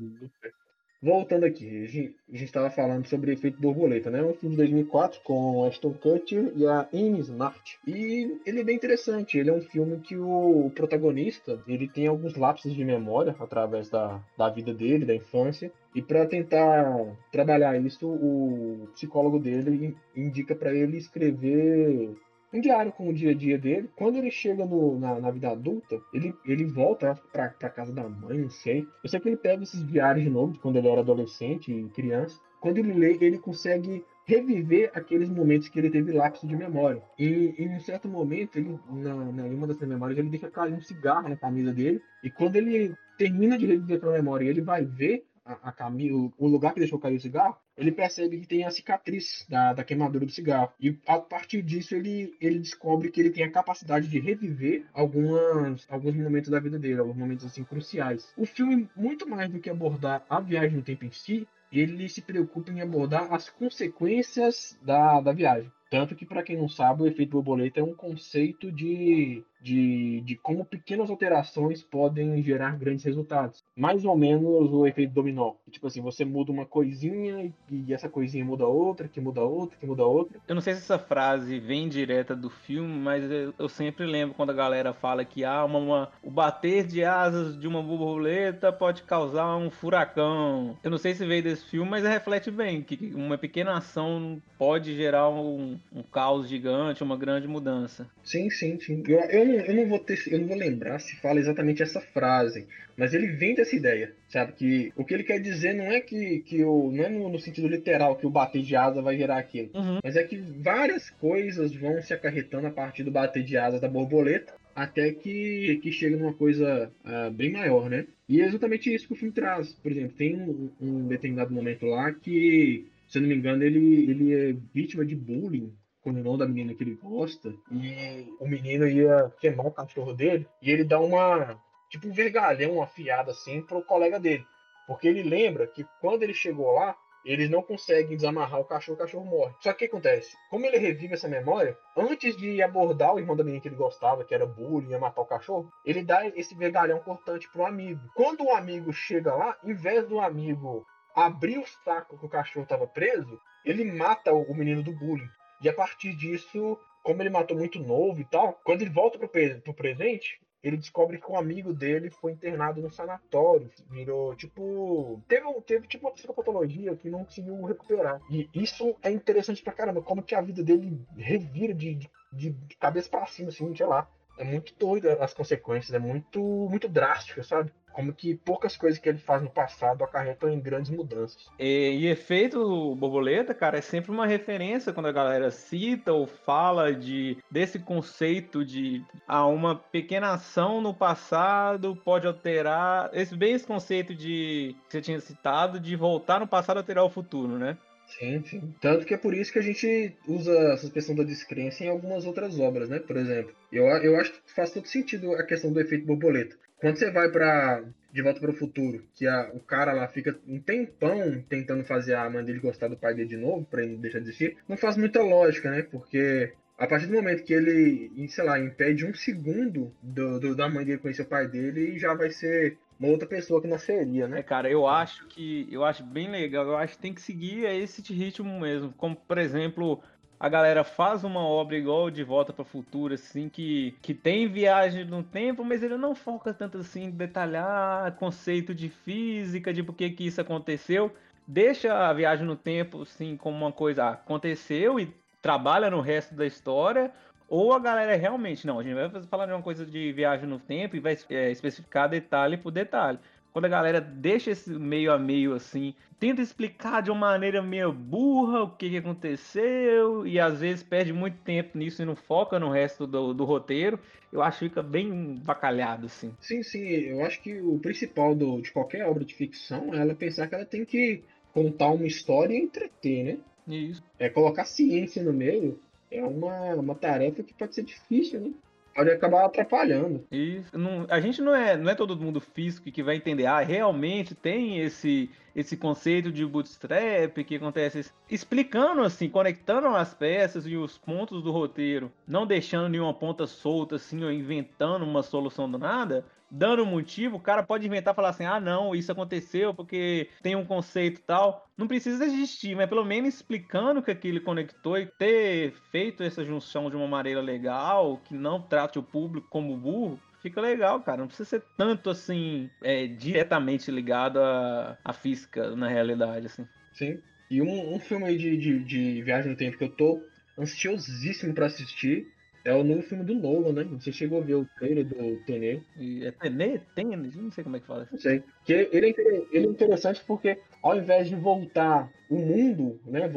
Voltando aqui, a gente estava falando sobre Efeito Borboleta, né? Um filme de 2004 com Ashton Kutcher e a Amy Smart. E ele é bem interessante. Ele é um filme que o protagonista ele tem alguns lapsos de memória através da, da vida dele, da infância. E para tentar trabalhar isso, o psicólogo dele indica para ele escrever um diário com o dia a dia dele. Quando ele chega no, na, na, vida adulta, ele, ele volta pra, pra casa da mãe, não sei. Eu sei que ele pega esses diários de novo, quando ele era adolescente e criança. Quando ele lê, ele consegue reviver aqueles momentos que ele teve lapso de memória. E em um certo momento, ele, na, na, em uma dessas memórias, ele deixa cair um cigarro na camisa dele. E quando ele termina de reviver aquela memória, ele vai ver a, a o lugar que deixou cair o cigarro, ele percebe que tem a cicatriz da, da queimadura do cigarro. E a partir disso ele, ele descobre que ele tem a capacidade de reviver algumas, alguns momentos da vida dele, alguns momentos assim cruciais. O filme, muito mais do que abordar a viagem no tempo em si, ele se preocupa em abordar as consequências da, da viagem. Tanto que, para quem não sabe, o efeito borboleta é um conceito de de, de como pequenas alterações podem gerar grandes resultados. Mais ou menos o efeito dominó. Tipo assim, você muda uma coisinha e, essa coisinha muda outra, que muda outra, que muda outra. Eu não sei se essa frase vem direta do filme, mas eu, eu sempre lembro quando a galera fala que ah, uma, uma, o bater de asas de uma borboleta pode causar um furacão. Eu não sei se veio desse filme, mas reflete bem que uma pequena ação pode gerar um, um caos gigante, uma grande mudança. Sim, sim, sim. Eu, eu não, eu não vou ter, eu não vou lembrar se fala exatamente essa frase, mas ele vem dessa ideia, sabe? Que o que ele quer dizer não é que, que o, não é no, no sentido literal que o bater de asa vai gerar aquilo, uhum. mas é que várias coisas vão se acarretando a partir do bater de asas da borboleta até que, que chega numa coisa uh, bem maior, né? E é exatamente isso que o filme traz. Por exemplo, tem um, um determinado momento lá que, se eu não me engano, ele, ele é vítima de bullying o irmão da menina que ele gosta, e o menino ia queimar o cachorro dele, e ele dá uma, tipo, um vergalhão afiado assim pro colega dele. Porque ele lembra que quando ele chegou lá, eles não conseguem desamarrar o cachorro, o cachorro morre. Só que o que acontece? Como ele revive essa memória, antes de abordar o irmão da menina que ele gostava, que era bullying, ia matar o cachorro, ele dá esse vergalhão cortante pro amigo. Quando o amigo chega lá, em vez do amigo abrir o saco que o cachorro estava preso, ele mata o menino do bullying. E a partir disso, como ele matou muito novo e tal, quando ele volta pro, pro presente, ele descobre que um amigo dele foi internado no sanatório. Virou, tipo. Teve, teve tipo uma psicopatologia que não conseguiu recuperar. E isso é interessante pra caramba. Como que a vida dele revira de, de, de cabeça para cima, assim, sei lá. É muito doido as consequências, é muito, muito drástico, sabe? como que poucas coisas que ele faz no passado acarretam em grandes mudanças. E, e efeito borboleta, cara, é sempre uma referência quando a galera cita ou fala de desse conceito de ah, uma pequena ação no passado pode alterar esse bem esse conceito de que você tinha citado de voltar no passado alterar o futuro, né? Sim, sim. Tanto que é por isso que a gente usa a suspensão da descrença em algumas outras obras, né? Por exemplo, eu, eu acho que faz todo sentido a questão do efeito borboleta. Quando você vai para De Volta para o Futuro, que a, o cara lá fica um tempão tentando fazer a mãe dele gostar do pai dele de novo, para ele deixar de existir, não faz muita lógica, né? Porque a partir do momento que ele, sei lá, impede um segundo do, do, da mãe dele conhecer o pai dele, já vai ser uma outra pessoa que nasceria, né? É, cara, eu acho que eu acho bem legal. Eu acho que tem que seguir esse ritmo mesmo. Como, por exemplo, a galera faz uma obra igual de Volta para o Futuro, assim, que, que tem viagem no tempo, mas ele não foca tanto assim em detalhar conceito de física, de por que que isso aconteceu. Deixa a viagem no tempo, assim, como uma coisa aconteceu e trabalha no resto da história, ou a galera realmente, não, a gente vai falar de uma coisa de viagem no tempo e vai é, especificar detalhe por detalhe. Quando a galera deixa esse meio a meio assim, tenta explicar de uma maneira meio burra o que, que aconteceu e às vezes perde muito tempo nisso e não foca no resto do, do roteiro, eu acho que fica bem bacalhado assim. Sim, sim, eu acho que o principal do, de qualquer obra de ficção é ela pensar que ela tem que contar uma história e entreter, né? Isso. É colocar ciência no meio é uma, uma tarefa que pode ser difícil, né? Pode acabar atrapalhando. Isso. Não, a gente não é, não é todo mundo físico que vai entender. Ah, realmente tem esse esse conceito de bootstrap que acontece explicando assim, conectando as peças e os pontos do roteiro, não deixando nenhuma ponta solta assim ou inventando uma solução do nada dando motivo, o cara pode inventar falar assim: ah, não, isso aconteceu porque tem um conceito tal. Não precisa existir, mas pelo menos explicando que aquilo conectou e ter feito essa junção de uma maneira legal, que não trate o público como burro. Fica legal, cara. Não precisa ser tanto assim, é, diretamente ligado à, à física na realidade, assim. Sim. E um, um filme aí de, de, de viagem no tempo que eu tô ansiosíssimo para assistir é o novo filme do Nolan, né? Você chegou a ver o trailer do Tenet? É Tenet? Tenet? Não sei como é que fala. Não sei. Que ele, é, ele é interessante porque ao invés de voltar o mundo, né,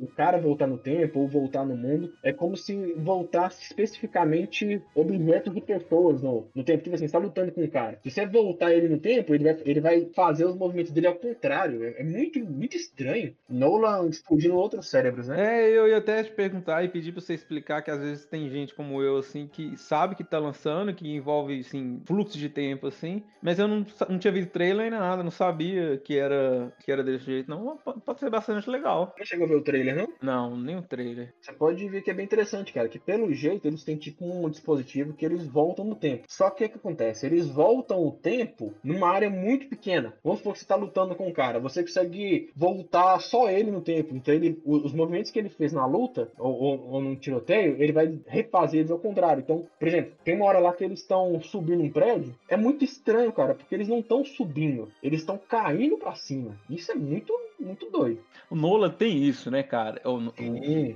o cara voltar no tempo ou voltar no mundo, é como se voltasse especificamente objetos de pessoas no, no tempo. Tipo assim, você tá lutando com um cara. Se você voltar ele no tempo, ele vai, ele vai fazer os movimentos dele ao contrário. É, é muito, muito estranho. Nolan explodindo outros cérebros, né? É, eu ia até te perguntar e pedir pra você explicar que às vezes tem gente como eu, assim, que sabe que tá lançando, que envolve, assim, fluxo de tempo, assim, mas eu não, não tinha visto trailer nem nada, não sabia que era que era desse jeito, não. Pode ser bastante legal. Não chegou a ver o trailer, não? Não, nem o trailer. Você pode ver que é bem interessante, cara. Que pelo jeito eles têm tipo um dispositivo que eles voltam no tempo. Só que o que acontece? Eles voltam o tempo numa área muito pequena. Vamos supor que você tá lutando com um cara. Você consegue voltar só ele no tempo. Então ele, os movimentos que ele fez na luta, ou, ou, ou num tiroteio, ele vai refazer eles ao contrário. Então, por exemplo, tem uma hora lá que eles estão subindo um prédio. É muito estranho, cara, porque eles não estão subindo. Eles estão caindo para cima. Isso é muito, muito doido. O Nola tem isso, né, cara? O, o,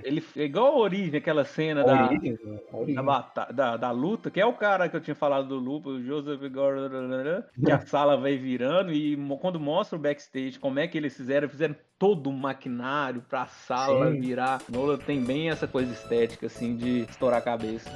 ele é igual a origem, aquela cena da, origem, da, da, da, luta, que é o cara que eu tinha falado do Lupo, o Joseph Gordon, que a sala vai virando e quando mostra o backstage, como é que eles fizeram, fizeram todo um maquinário pra sala Sim. virar. Nola tem bem essa coisa estética, assim, de estourar a cabeça.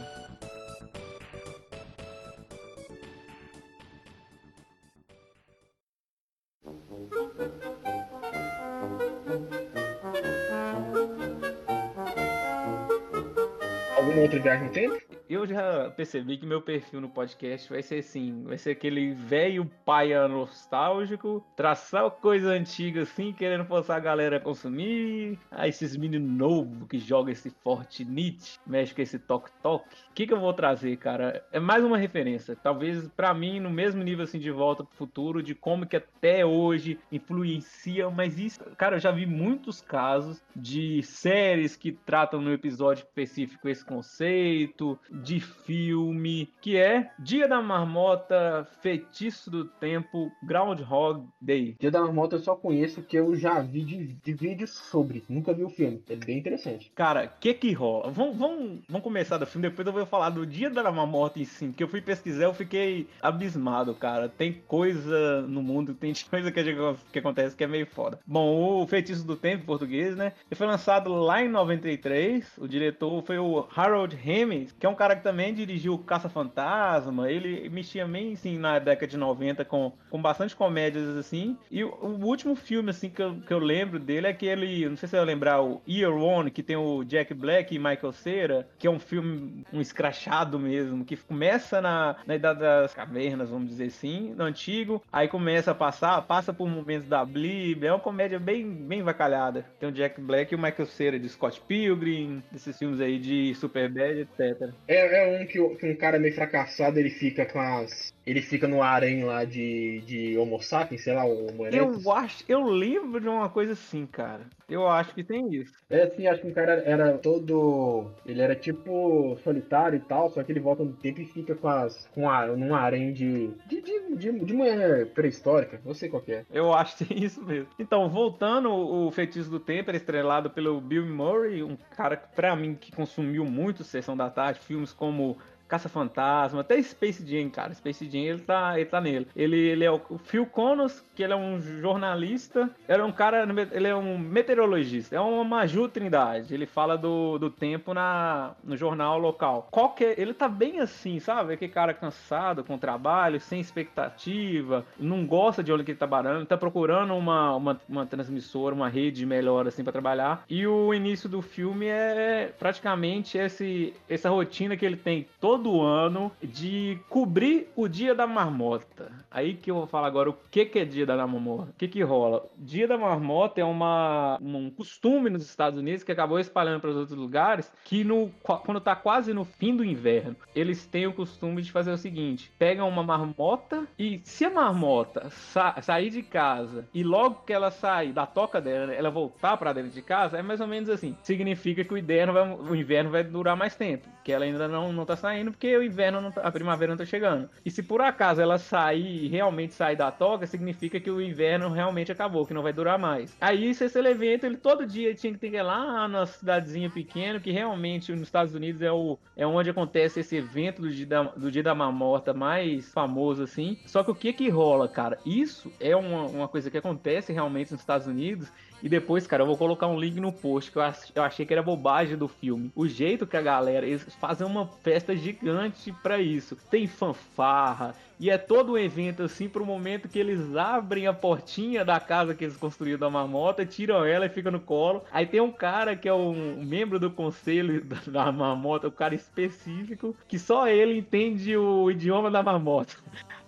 Outra viagem no tempo? Eu já percebi que meu perfil no podcast vai ser assim, vai ser aquele velho paia nostálgico, traçar coisa antiga assim, querendo forçar a galera a consumir. Ah, esses meninos novos que jogam esse Fortnite, mexe com esse toque-toque. O que, que eu vou trazer, cara? É mais uma referência. Talvez para mim, no mesmo nível assim de volta pro futuro, de como que até hoje influencia, mas isso, cara, eu já vi muitos casos de séries que tratam no episódio específico esse conceito, de filme, que é Dia da Marmota, Feitiço do Tempo, Groundhog Day. Dia da Marmota eu só conheço que eu já vi de, de vídeos sobre, nunca vi o filme. É bem interessante. Cara, o que que rola? Vamos, vamos, vamos começar do filme, depois eu vou falar do Dia da Marmota em si, que eu fui pesquisar, eu fiquei abismado, cara. Tem coisa no mundo, tem coisa que, que acontece que é meio foda. Bom, o Feitiço do Tempo, em português, né? Ele foi lançado lá em 93, o diretor foi o Harold Ramis, que é um cara que também dirigiu Caça-Fantasma, ele mexia bem, assim, na década de 90 com, com bastante comédias, assim. E o, o último filme, assim, que eu, que eu lembro dele é aquele, não sei se vai lembrar, o Year One, que tem o Jack Black e Michael Cera, que é um filme, um escrachado mesmo, que começa na, na Idade das Cavernas, vamos dizer assim, no antigo, aí começa a passar, passa por momentos da Bíblia, é uma comédia bem, bem vacalhada. Tem o Jack Black e o Michael Cera de Scott Pilgrim, desses filmes aí de Superbad, etc. é um que, que um cara meio fracassado, ele fica com as. Ele fica no harém lá de, de Homo sapiens, sei lá, Homo erectus. Eu acho, eu lembro de uma coisa assim, cara. Eu acho que tem isso. É assim, acho que o cara era todo. Ele era tipo solitário e tal, só que ele volta no tempo e fica com as. com a, num harém de. de, de, de, de mulher pré-histórica. Não sei qual é. Eu acho que tem isso mesmo. Então, voltando, o Feitiço do Tempo era estrelado pelo Bill Murray, um cara que, pra mim, que consumiu muito Sessão da Tarde, filmes como Caça-Fantasma, até Space Jam, cara. Space Jam, ele tá, ele tá nele. Ele, ele é o Phil Connors, que ele é um jornalista, ele é um cara, ele é um meteorologista, é uma Maju Trindade. Ele fala do, do tempo na, no jornal local. Qual que é- ele tá bem assim, sabe? Aquele cara cansado com trabalho, sem expectativa, não gosta de onde que ele tá trabalhando, tá procurando uma, uma, uma transmissora, uma rede melhor assim para trabalhar. E o início do filme é praticamente esse, essa rotina que ele tem todo ano de cobrir o dia da marmota. Aí que eu vou falar agora o que, que é dia da marmota. O que, que rola? Dia da marmota é uma, um costume nos Estados Unidos que acabou espalhando para os outros lugares, que no, quando tá quase no fim do inverno, eles têm o costume de fazer o seguinte: pegam uma marmota e se a marmota sa sair de casa e logo que ela sair da toca dela, ela voltar para dentro de casa, é mais ou menos assim. Significa que o inverno vai, o inverno vai durar mais tempo, que ela ainda não, não tá saindo porque o inverno, tá- a primavera não tá chegando. E se por acaso ela sair realmente sair da toca, significa que o inverno realmente acabou, que não vai durar mais. Aí esse, esse evento, ele todo dia tinha que ter que ir lá na cidadezinha pequena, que realmente nos Estados Unidos é, o, é onde acontece esse evento do dia, da, do dia da marmota mais famoso, assim. Só que o que que rola, cara? Isso é uma, uma coisa que acontece realmente nos Estados Unidos e depois, cara, eu vou colocar um link no post que eu, ach- eu achei que era bobagem do filme. O jeito que a galera, eles fazem uma festa gigante pra isso. Tem fanfarra. E é todo um evento assim pro momento que eles abrem a portinha da casa que eles construíram da marmota, tiram ela e fica no colo. Aí tem um cara que é um membro do conselho da, da marmota, um cara específico, que só ele entende o idioma da marmota.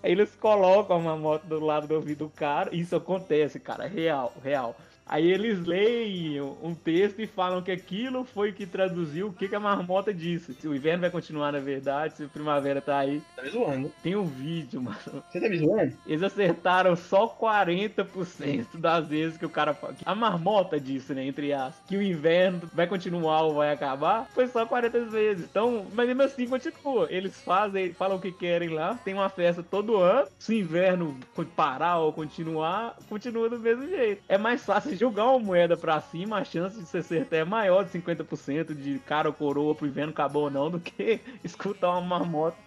Aí eles colocam a marmota do lado do ouvido do cara. Isso acontece, cara, real, real. Aí eles leem um texto e falam que aquilo foi que traduziu o que, que a marmota disse. Se o inverno vai continuar na verdade, se a primavera tá aí. Tá me zoando. Tem um vídeo, mano. Você tá me zoando? Eles acertaram só 40% das vezes que o cara fala. A marmota disse, né? Entre as que o inverno vai continuar ou vai acabar. Foi só 40 vezes. Então, mas mesmo assim continua. Eles fazem, falam o que querem lá. Tem uma festa todo ano. Se o inverno parar ou continuar, continua do mesmo jeito. É mais fácil jogar uma moeda pra cima, a chance de você acertar é maior de 50% de cara ou coroa pro inverno acabou ou não, do que escutar uma marmota.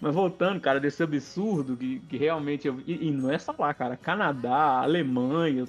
Mas voltando, cara, desse absurdo que, que realmente. eu- e, e não é só lá, cara. Canadá, Alemanha,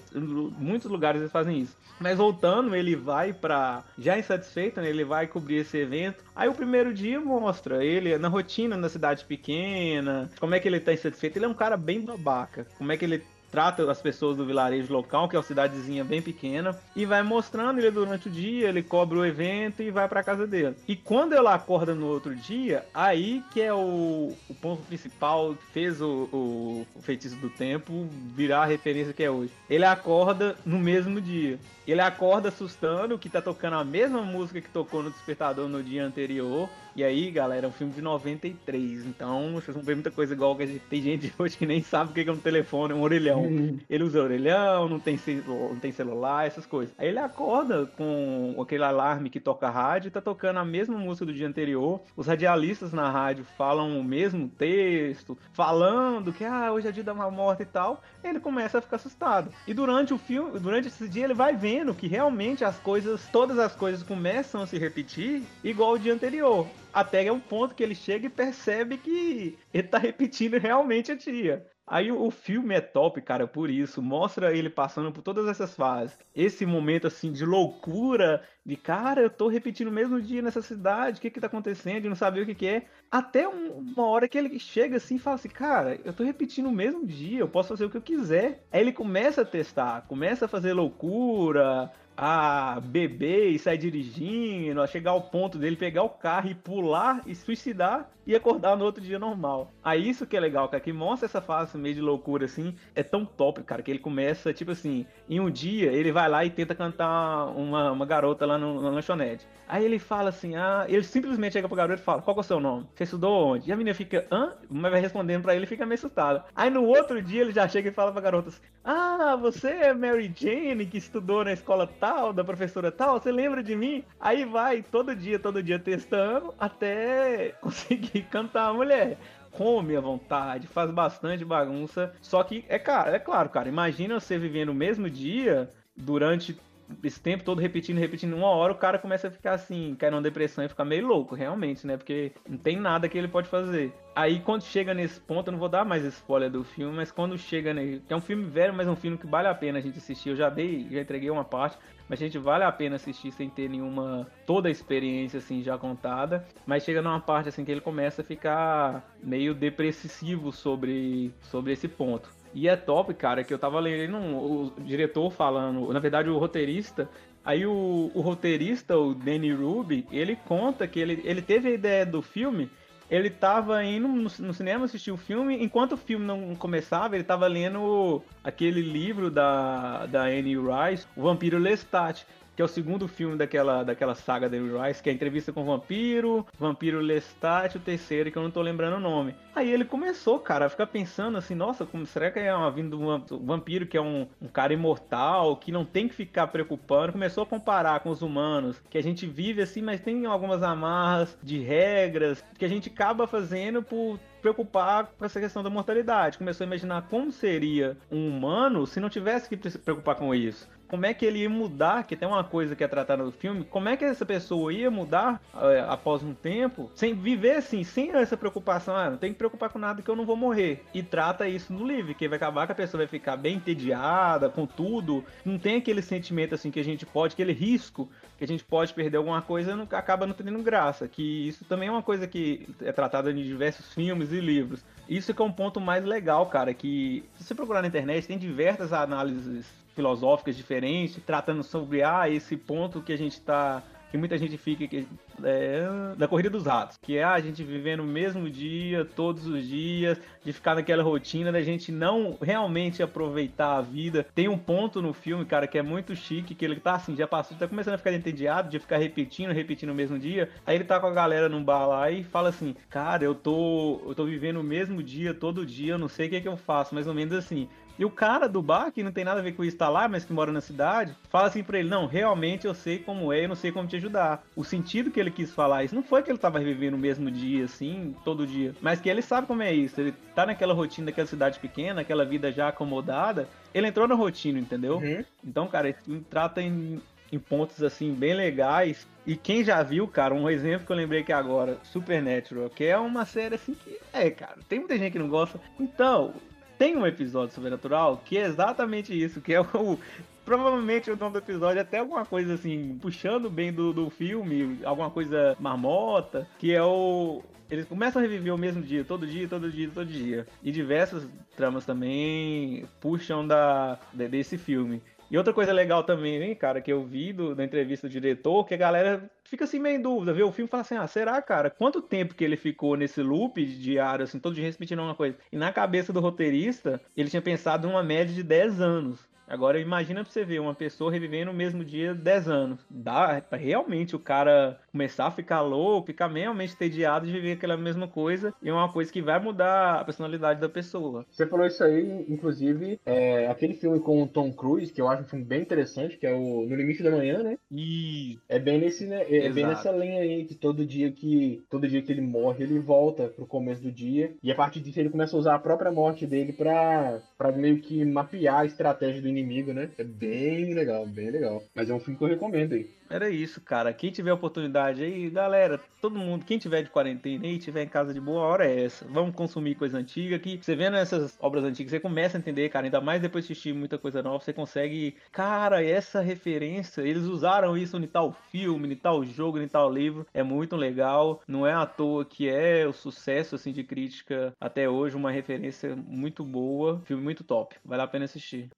muitos lugares eles fazem isso. Mas voltando, ele vai pra. Já insatisfeito, né? Ele vai cobrir esse evento. Aí o primeiro dia mostra ele na rotina na cidade pequena. Como é que ele tá insatisfeito? Ele é um cara bem babaca. Como é que ele trata as pessoas do vilarejo local, que é uma cidadezinha bem pequena, e vai mostrando ele durante o dia, ele cobre o evento e vai pra casa dele. E quando ela acorda no outro dia, aí que é o, o ponto principal fez o, o, o feitiço do tempo virar a referência que é hoje. Ele acorda no mesmo dia. Ele acorda assustando que tá tocando a mesma música que tocou no despertador no dia anterior. E aí, galera, é um filme de 93. Então, vocês vão ver muita coisa igual que a gente- tem gente hoje que nem sabe o que é um telefone, um orelhão. Ele usa orelhão, não tem, celu- não tem celular, essas coisas. Aí ele acorda com aquele alarme que toca a rádio e tá tocando a mesma música do dia anterior. Os radialistas na rádio falam o mesmo texto, falando que ah, hoje é dia da marmota e tal. Ele começa a ficar assustado. E durante o filme, durante esse dia, ele vai vendo que realmente as coisas, todas as coisas começam a se repetir igual o dia anterior. Até é um ponto que ele chega e percebe que ele tá repetindo realmente a tia. Aí o, filme é top, cara, por isso. Mostra ele passando por todas essas fases. Esse momento, assim, de loucura, de cara, eu tô repetindo o mesmo dia nessa cidade, o que que tá acontecendo? E não sabia o que que é. Até um- uma hora que ele chega assim e fala assim, cara, eu tô repetindo o mesmo dia, eu posso fazer o que eu quiser. Aí ele começa a testar, começa a fazer loucura, a beber e sair dirigindo, a chegar ao ponto dele pegar o carro e pular e suicidar e acordar no outro dia normal. Aí isso que é legal, cara, que mostra essa fase meio de loucura assim, é tão top, cara, que ele começa, tipo assim, em um dia ele vai lá e tenta cantar uma, uma garota lá no, na lanchonete. Aí ele fala assim, ah, ele simplesmente chega pro garoto e fala, qual é o seu nome? Você estudou onde? E a menina fica, hã? Mas vai respondendo pra ele e fica meio assustada. Aí no outro dia ele já chega e fala pra garota assim, ah, você é Mary Jane que estudou na escola tal, da professora tal, você lembra de mim? Aí vai todo dia, todo dia testando até conseguir cantar a mulher. Come à vontade, faz bastante bagunça. Só que é, cara, é claro, cara. Imagina você vivendo o mesmo dia durante esse tempo todo repetindo, repetindo, uma hora o cara começa a ficar assim, cair numa depressão e ficar meio louco, realmente, né? Porque não tem nada que ele pode fazer. Aí quando chega nesse ponto, eu não vou dar mais spoiler do filme, mas quando chega que é um filme velho, mas é um filme que vale a pena a gente assistir. Eu já dei, já entreguei uma parte, mas gente vale a pena assistir sem ter nenhuma toda a experiência assim já contada, mas chega numa parte assim que ele começa a ficar meio depressivo sobre sobre esse ponto. E é top, cara, que eu tava lendo o diretor falando, na verdade o roteirista, aí o, o roteirista, o Danny Ruby, ele conta que ele, ele teve a ideia do filme, ele tava indo no, no cinema assistir o filme, enquanto o filme não começava, ele tava lendo aquele livro da, da Anne Rice, O Vampiro Lestat, que é o segundo filme daquela, daquela saga Anne Rice, que é a entrevista com o vampiro, Vampiro Lestat, o terceiro, que eu não tô lembrando o nome. Aí ele começou, cara, a ficar pensando assim, nossa, como será que é uma vinda do vampiro que é um, um cara imortal, que não tem que ficar preocupando, começou a comparar com os humanos, que a gente vive assim, mas tem algumas amarras de regras que a gente acaba fazendo por preocupar com essa questão da mortalidade. Começou a imaginar como seria um humano se não tivesse que se preocupar com isso. Como é que ele ia mudar, que tem uma coisa que é tratada no filme, como é que essa pessoa ia mudar eh, após um tempo, sem viver assim, sem essa preocupação, ah, não tem que preocupar com nada que eu não vou morrer. E trata isso no livro, que vai acabar que a pessoa vai ficar bem entediada com tudo, não tem aquele sentimento assim que a gente pode, aquele risco que a gente pode perder alguma coisa, não, acaba não tendo graça. Que isso também é uma coisa que é tratada em diversos filmes e livros. Isso que é um ponto mais legal, cara, que se você procurar na internet, tem diversas análises filosóficas diferentes, tratando sobre ah, esse ponto que a gente tá. Que muita gente fica que, é, da corrida dos ratos, que é ah, a gente vivendo o mesmo dia, todos os dias, de ficar naquela rotina da gente não realmente aproveitar a vida. Tem um ponto no filme, cara, que é muito chique, que ele tá assim, já passou, tá começando a ficar entediado de ficar repetindo, repetindo o mesmo dia. Aí ele tá com a galera num bar lá e fala assim: "Cara, eu tô eu tô vivendo o mesmo dia todo dia, eu não sei o que é que eu faço", mais ou menos assim. E o cara do bar, que não tem nada a ver com isso, tá lá, mas que mora na cidade, fala assim pra ele: Não, realmente eu sei como é, eu não sei como te ajudar. O sentido que ele quis falar isso não foi que ele tava vivendo o mesmo dia, assim, todo dia, mas que ele sabe como é isso. Ele tá naquela rotina daquela cidade pequena, aquela vida já acomodada. Ele entrou na rotina, entendeu? Uhum. Então, cara, filme trata em, em pontos assim bem legais. E quem já viu, cara, um exemplo que eu lembrei aqui agora, Supernatural, que é uma série assim que é, cara, tem muita gente que não gosta. Então, tem um episódio sobrenatural que é exatamente isso, que é o provavelmente o nome do episódio é até alguma coisa assim, puxando bem do, do filme, alguma coisa marmota, que é o eles começam a reviver o mesmo dia, todo dia, todo dia, todo dia. E diversas tramas também puxam da, de- desse filme. E outra coisa legal também, hein, cara, que eu vi do, da entrevista do diretor, que a galera fica assim meio em dúvida, vê o filme e fala assim, ah, será, cara, quanto tempo que ele ficou nesse loop diário, assim, todo dia repetindo uma coisa? E na cabeça do roteirista, ele tinha pensado numa média de 10 anos. Agora imagina pra você ver uma pessoa revivendo o mesmo dia 10 anos. Dá pra realmente o cara começar a ficar louco, ficar realmente entediado de viver aquela mesma coisa. E é uma coisa que vai mudar a personalidade da pessoa. Você falou isso aí, inclusive, é, aquele filme com o Tom Cruise, que eu acho um filme bem interessante, que é o No Limite da Manhã, né? E É bem nesse, né? É bem Exato. nessa linha aí que todo dia que todo dia que ele morre, ele volta pro começo do dia e a partir disso ele começa a usar a própria morte dele pra para meio que mapear a estratégia do inimigo, né? É bem legal, bem legal. Mas é um filme que eu recomendo aí. Era isso, cara. Quem tiver oportunidade aí, galera, todo mundo, quem tiver de quarentena aí, tiver em casa de boa, hora é essa. Vamos consumir coisa antiga que você vendo essas obras antigas, você começa a entender, cara, ainda mais depois de assistir muita coisa nova, você consegue, cara, essa referência, eles usaram isso em tal filme, em tal jogo, em tal livro, é muito legal. Não é à toa que é o sucesso assim de crítica até hoje, uma referência muito boa, filme muito top. Vale a pena assistir.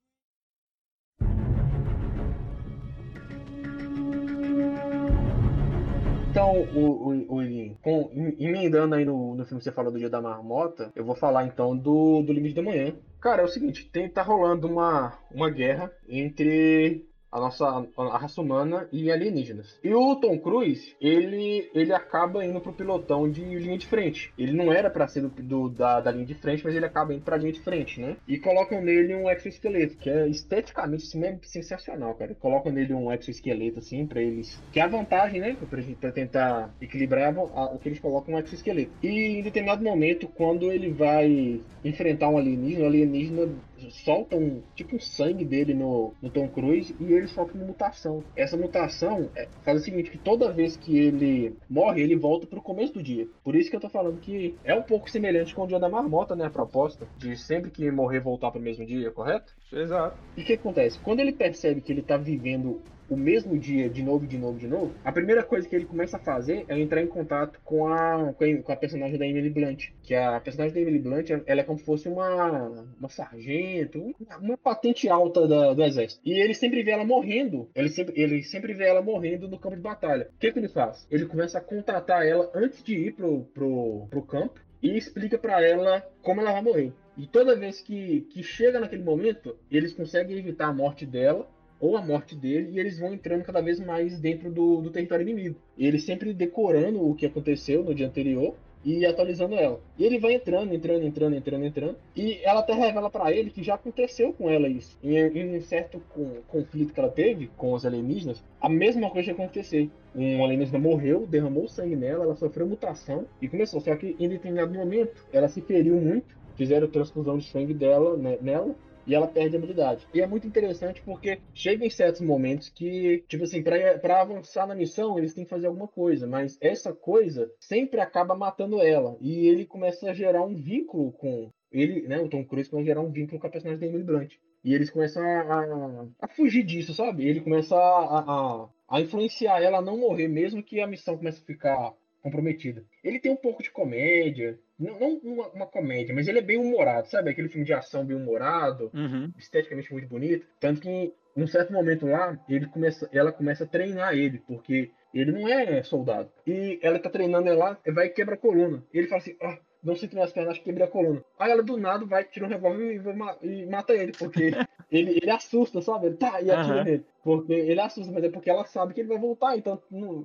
Então, o, o, o com, emendando aí no, no filme que você falou do Dia da Marmota, eu vou falar então do, do Limite da Manhã. Cara, é o seguinte, tem, tá rolando uma, uma guerra entre a nossa a raça humana e alienígenas. E o Tom Cruise, ele, ele acaba indo pro pilotão de linha de frente. Ele não era para ser do, do, da, da linha de frente, mas ele acaba indo pra linha de frente, né? E colocam nele um exoesqueleto, que é esteticamente assim, é sensacional, cara. Colocam nele um exoesqueleto, assim, para eles. Que é a vantagem, né? Pra, pra tentar equilibrar o que eles colocam um exoesqueleto. E em determinado momento, quando ele vai enfrentar um alienígena, o alienígena solta um tipo um sangue dele no, no Tom Cruise e ele sofre uma mutação. Essa mutação é, faz o seguinte, que toda vez que ele morre, ele volta pro começo do dia. Por isso que eu tô falando que é um pouco semelhante com o dia da marmota, né? A proposta de sempre que morrer voltar pro mesmo dia, correto? Exato. E o que acontece? Quando ele percebe que ele tá vivendo o mesmo dia de novo, de novo, de novo, a primeira coisa que ele começa a fazer é entrar em contato com a, com a personagem da Emily Blunt. Que a personagem da Emily Blunt, ela é como se fosse uma, uma sargento, uma patente alta da, do exército. E ele sempre vê ela morrendo, ele sempre, ele sempre vê ela morrendo no campo de batalha. O que, que ele faz? Ele começa a contratar ela antes de ir pro, pro, pro campo e explica para ela como ela vai morrer. E toda vez que, que chega naquele momento, eles conseguem evitar a morte dela ou a morte dele, e eles vão entrando cada vez mais dentro do, do território inimigo. Ele sempre decorando o que aconteceu no dia anterior e atualizando ela. E ele vai entrando, entrando, entrando, entrando, entrando. E ela até revela para ele que já aconteceu com ela isso. Em, em um certo com, conflito que ela teve com os alienígenas, a mesma coisa aconteceu. Um alienígena morreu, derramou sangue nela, ela sofreu mutação e começou. Só que em determinado momento ela se feriu muito, fizeram transfusão de sangue dela né, nela e ela perde a habilidade. E é muito interessante porque chega em certos momentos que, tipo assim, para avançar na missão, eles têm que fazer alguma coisa, mas essa coisa sempre acaba matando ela. E ele começa a gerar um vínculo com. Ele, né, o Tom Cruise começa a gerar um vínculo com a personagem da Emily Blunt. E eles começam a, a, a fugir disso, sabe? Ele começa a, a, a influenciar ela a não morrer, mesmo que a missão comece a ficar comprometida. Ele tem um pouco de comédia, não, não uma, uma, comédia, mas ele é bem humorado, sabe? Aquele filme de ação bem humorado, uhum. esteticamente muito bonito. Tanto que em um certo momento lá, ele começa, ela começa a treinar ele, porque ele não é soldado. E ela tá treinando ele lá, vai e quebra a coluna. Ele fala assim, ó, oh, não sinto minhas pernas, acho que quebrei a coluna. Aí ela do nada vai, tira um revólver e, e, mata ele, porque ele, ele assusta, sabe? Ele tá, e atira uhum. nele. Porque ele assusta, mas é porque ela sabe que ele vai voltar, então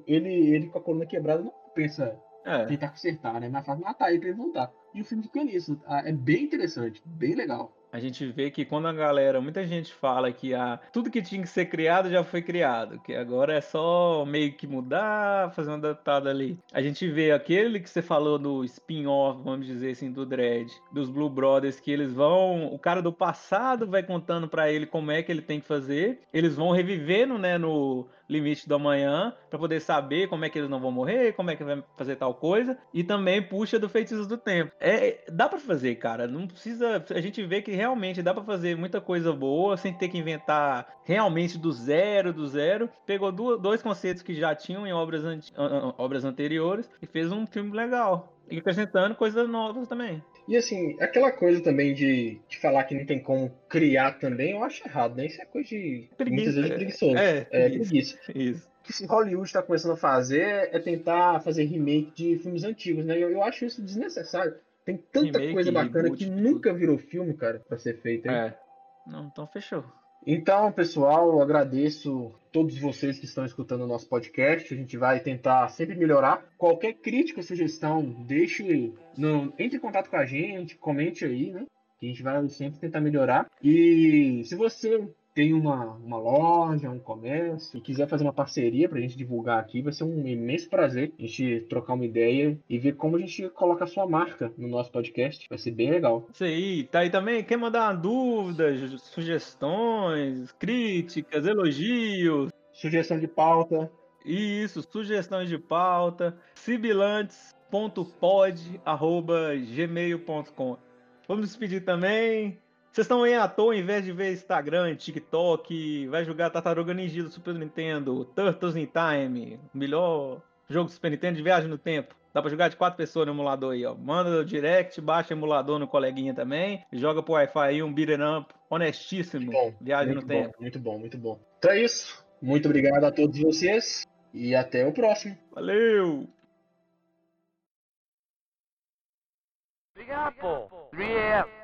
ele, ele com a coluna quebrada não pensa é. tentar consertar, né? Mas faz matar ele pra ele voltar. E o filme fica nisso. Ah, é bem interessante, bem legal a gente vê que quando a galera, muita gente fala que a, tudo que tinha que ser criado já foi criado, que agora é só meio que mudar, fazer uma adaptada ali. A gente vê aquele que você falou no spin-off, vamos dizer assim, do Dread, dos Blue Brothers, que eles vão, o cara do passado vai contando para ele como é que ele tem que fazer, eles vão revivendo, né, no limite do amanhã para poder saber como é que eles não vão morrer, como é que vai fazer tal coisa e também puxa do feitiços do tempo. É, dá para fazer, cara. Não precisa. A gente vê que realmente dá para fazer muita coisa boa sem ter que inventar realmente do zero, do zero. Pegou dois conceitos que já tinham em obras, obras anteriores e fez um filme legal. E acrescentando coisas novas também. E assim, aquela coisa também de, de falar que não tem como criar também, eu acho errado, né? Isso é coisa de. Preguiça, muitas vezes preguiçoso. É, é preguiça. Isso. O que Hollywood está começando a fazer é tentar fazer remake de filmes antigos, né? Eu, eu acho isso desnecessário. Tem tanta remake, coisa bacana que nunca virou filme, cara, pra ser feito. Hein? É. Não, então fechou. Então, pessoal, eu agradeço todos vocês que estão escutando o nosso podcast. A gente vai tentar sempre melhorar. Qualquer crítica, sugestão, deixe. No, entre em contato com a gente, comente aí, né? Que a gente vai sempre tentar melhorar. E se você tem uma, uma loja, um comércio, e quiser fazer uma parceria pra gente divulgar aqui, vai ser um imenso prazer a gente trocar uma ideia e ver como a gente coloca a sua marca no nosso podcast. Vai ser bem legal. Isso aí, tá aí também. Quer mandar dúvidas, sugestões, críticas, elogios? Sugestão de pauta. Isso, sugestões de pauta. sibilantes.pod.gmail.com Vamos despedir também. Vocês estão aí à toa, ao invés de ver Instagram, TikTok, vai jogar Tartaruga Ninja do Super Nintendo, Turtles in Time, melhor jogo do Super Nintendo de viagem no tempo. Dá pra jogar de quatro pessoas no emulador aí, ó. Manda o direct, baixa o emulador no coleguinha também, joga pro Wi-Fi aí um beat'em up honestíssimo. Bom, viagem muito no bom, tempo. muito bom, muito bom. Então é isso. Muito obrigado a todos vocês e até o próximo. Valeu! Big Apple. 3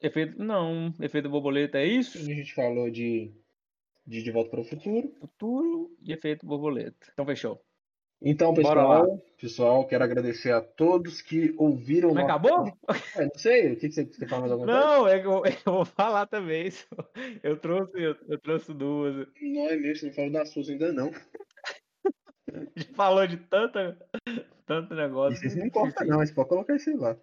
Efeito. Não, efeito borboleta é isso? A gente falou de, de De Volta para o Futuro. Futuro e efeito borboleta. Então fechou. Então, pessoal, pessoal, quero agradecer a todos que ouviram. Mas nosso- acabou? É, não sei, o que, que você, você fala mais alguma coisa? Não, é que eu, eu vou falar também. isso. Eu trouxe, eu, eu trouxe duas. Não é mesmo, você não falou das suas ainda não. A gente falou de tanta, tanto negócio. Isso não importa não, mas pode colocar isso aí lá.